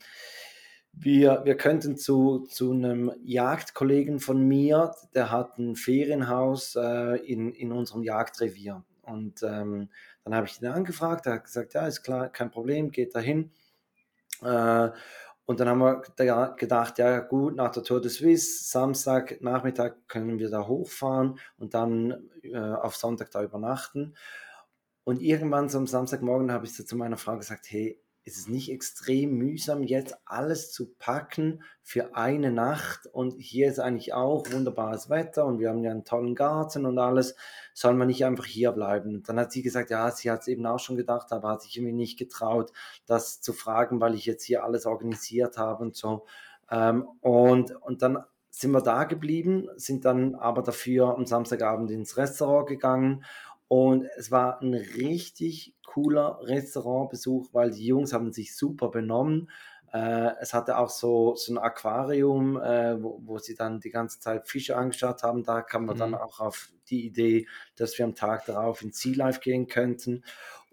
wir, wir könnten zu, zu einem Jagdkollegen von mir, der hat ein Ferienhaus äh, in, in unserem Jagdrevier. Und ähm, dann habe ich ihn angefragt, er hat gesagt, ja, ist klar, kein Problem, geht dahin. Äh, und dann haben wir da gedacht, ja gut, nach der Tour de Suisse, Samstag Nachmittag können wir da hochfahren und dann äh, auf Sonntag da übernachten. Und irgendwann so am Samstagmorgen habe ich so zu meiner Frau gesagt, hey, ist es nicht extrem mühsam, jetzt alles zu packen für eine Nacht? Und hier ist eigentlich auch wunderbares Wetter und wir haben ja einen tollen Garten und alles. Sollen wir nicht einfach hier bleiben? Dann hat sie gesagt, ja, sie hat es eben auch schon gedacht, aber hat sich irgendwie nicht getraut, das zu fragen, weil ich jetzt hier alles organisiert habe und so. Ähm, und, und dann sind wir da geblieben, sind dann aber dafür am Samstagabend ins Restaurant gegangen und es war ein richtig cooler Restaurantbesuch, weil die Jungs haben sich super benommen. Äh, es hatte auch so, so ein Aquarium, äh, wo, wo, sie dann die ganze Zeit Fische angeschaut haben. Da kam man mhm. dann auch auf die Idee, dass wir am Tag darauf ins Sea Life gehen könnten.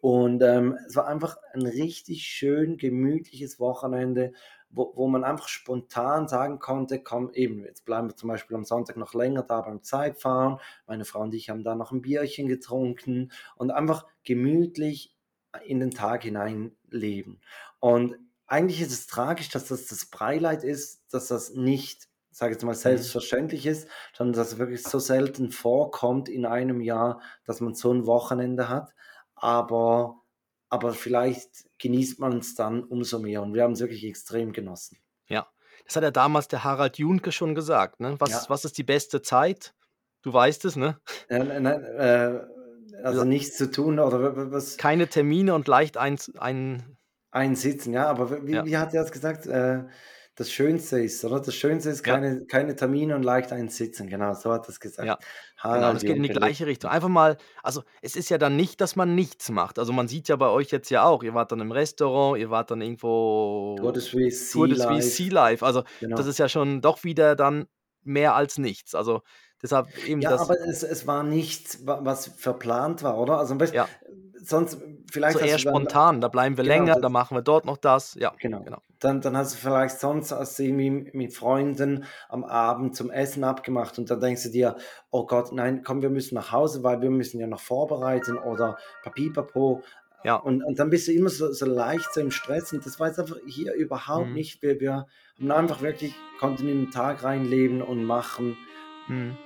Und ähm, es war einfach ein richtig schön gemütliches Wochenende, wo, wo man einfach spontan sagen konnte, komm eben, jetzt bleiben wir zum Beispiel am Sonntag noch länger da beim Zeitfahren. Meine Frau und ich haben da noch ein Bierchen getrunken und einfach gemütlich in den Tag hinein leben. Und eigentlich ist es tragisch, dass das das Breileid ist, dass das nicht, sage ich jetzt mal, mhm. selbstverständlich ist, sondern dass es wirklich so selten vorkommt in einem Jahr, dass man so ein Wochenende hat. Aber aber vielleicht genießt man es dann umso mehr. Und wir haben es wirklich extrem genossen. Ja, das hat ja damals der Harald Junke schon gesagt. Ne? Was, ja. was ist die beste Zeit? Du weißt es, ne? Äh, nein, äh, also nichts zu tun oder was? Keine Termine und leicht ein, ein Einsitzen, ja, aber wie, ja. wie hat er das gesagt? Äh, das Schönste ist, oder? Das Schönste ist keine, ja. keine Termine und leicht einsitzen. Genau, so hat es gesagt. Ja, genau, das geht in die gleiche Richtung. Einfach mal, also es ist ja dann nicht, dass man nichts macht. Also man sieht ja bei euch jetzt ja auch, ihr wart dann im Restaurant, ihr wart dann irgendwo Tour de Suisse, Tour de Suisse, Sea Life. Also genau. das ist ja schon doch wieder dann mehr als nichts. Also deshalb eben ja, das. aber es, es war nichts, was verplant war, oder? Also am besten, ja sonst vielleicht. So eher spontan, da bleiben wir genau, länger, da machen wir dort noch das. Ja, genau. genau. Dann, dann hast du vielleicht sonst du irgendwie mit Freunden am Abend zum Essen abgemacht und dann denkst du dir, oh Gott, nein, komm, wir müssen nach Hause, weil wir müssen ja noch vorbereiten oder Papipapo. Ja. Und, und dann bist du immer so, so leicht so im Stress und das war jetzt einfach hier überhaupt mhm. nicht. Wir, wir haben einfach wirklich, konnten in den Tag reinleben und machen. Mhm.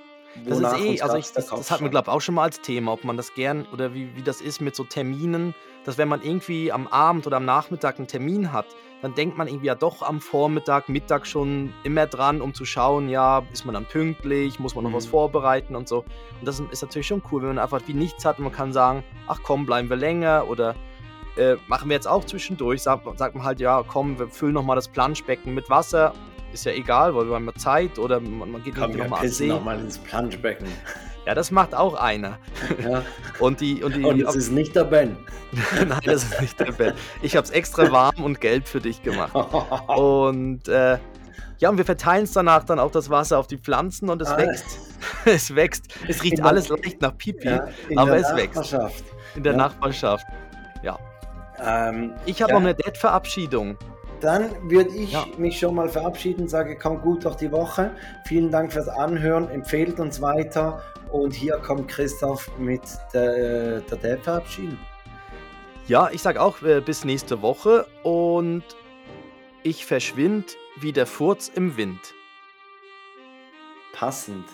Das ist eh, also ich, das, das hatten wir, glaube ich, auch schon mal als Thema, ob man das gern oder wie, wie das ist mit so Terminen, dass wenn man irgendwie am Abend oder am Nachmittag einen Termin hat, dann denkt man irgendwie ja doch am Vormittag, Mittag schon immer dran, um zu schauen, ja, ist man dann pünktlich, muss man noch mhm. was vorbereiten und so. Und das ist natürlich schon cool, wenn man einfach wie nichts hat und man kann sagen, ach komm, bleiben wir länger oder äh, machen wir jetzt auch zwischendurch, sagt, sagt man halt, ja, komm, wir füllen nochmal das Planschbecken mit Wasser ist ja egal, weil wir haben ja Zeit oder man, man geht nochmal ans See. nochmal ins Planschbecken. Ja, das macht auch einer. Ja. Und die und die. Und es ist nicht der Ben. <laughs> Nein, das ist nicht der Ben. Ich habe es extra warm und gelb für dich gemacht. Und äh, ja, und wir verteilen es danach dann auch das Wasser auf die Pflanzen und es ah. wächst. <laughs> es wächst. Es riecht der, alles leicht nach Pipi, ja, aber es wächst. In der ja. Nachbarschaft. Ja. Ähm, ich habe noch eine Dad-Verabschiedung. Dann würde ich ja. mich schon mal verabschieden, sage, komm gut durch die Woche. Vielen Dank fürs Anhören, empfehlt uns weiter und hier kommt Christoph mit der, der Dad-Verabschiedung. Ja, ich sage auch äh, bis nächste Woche und Ich verschwind wie der Furz im Wind. Passend.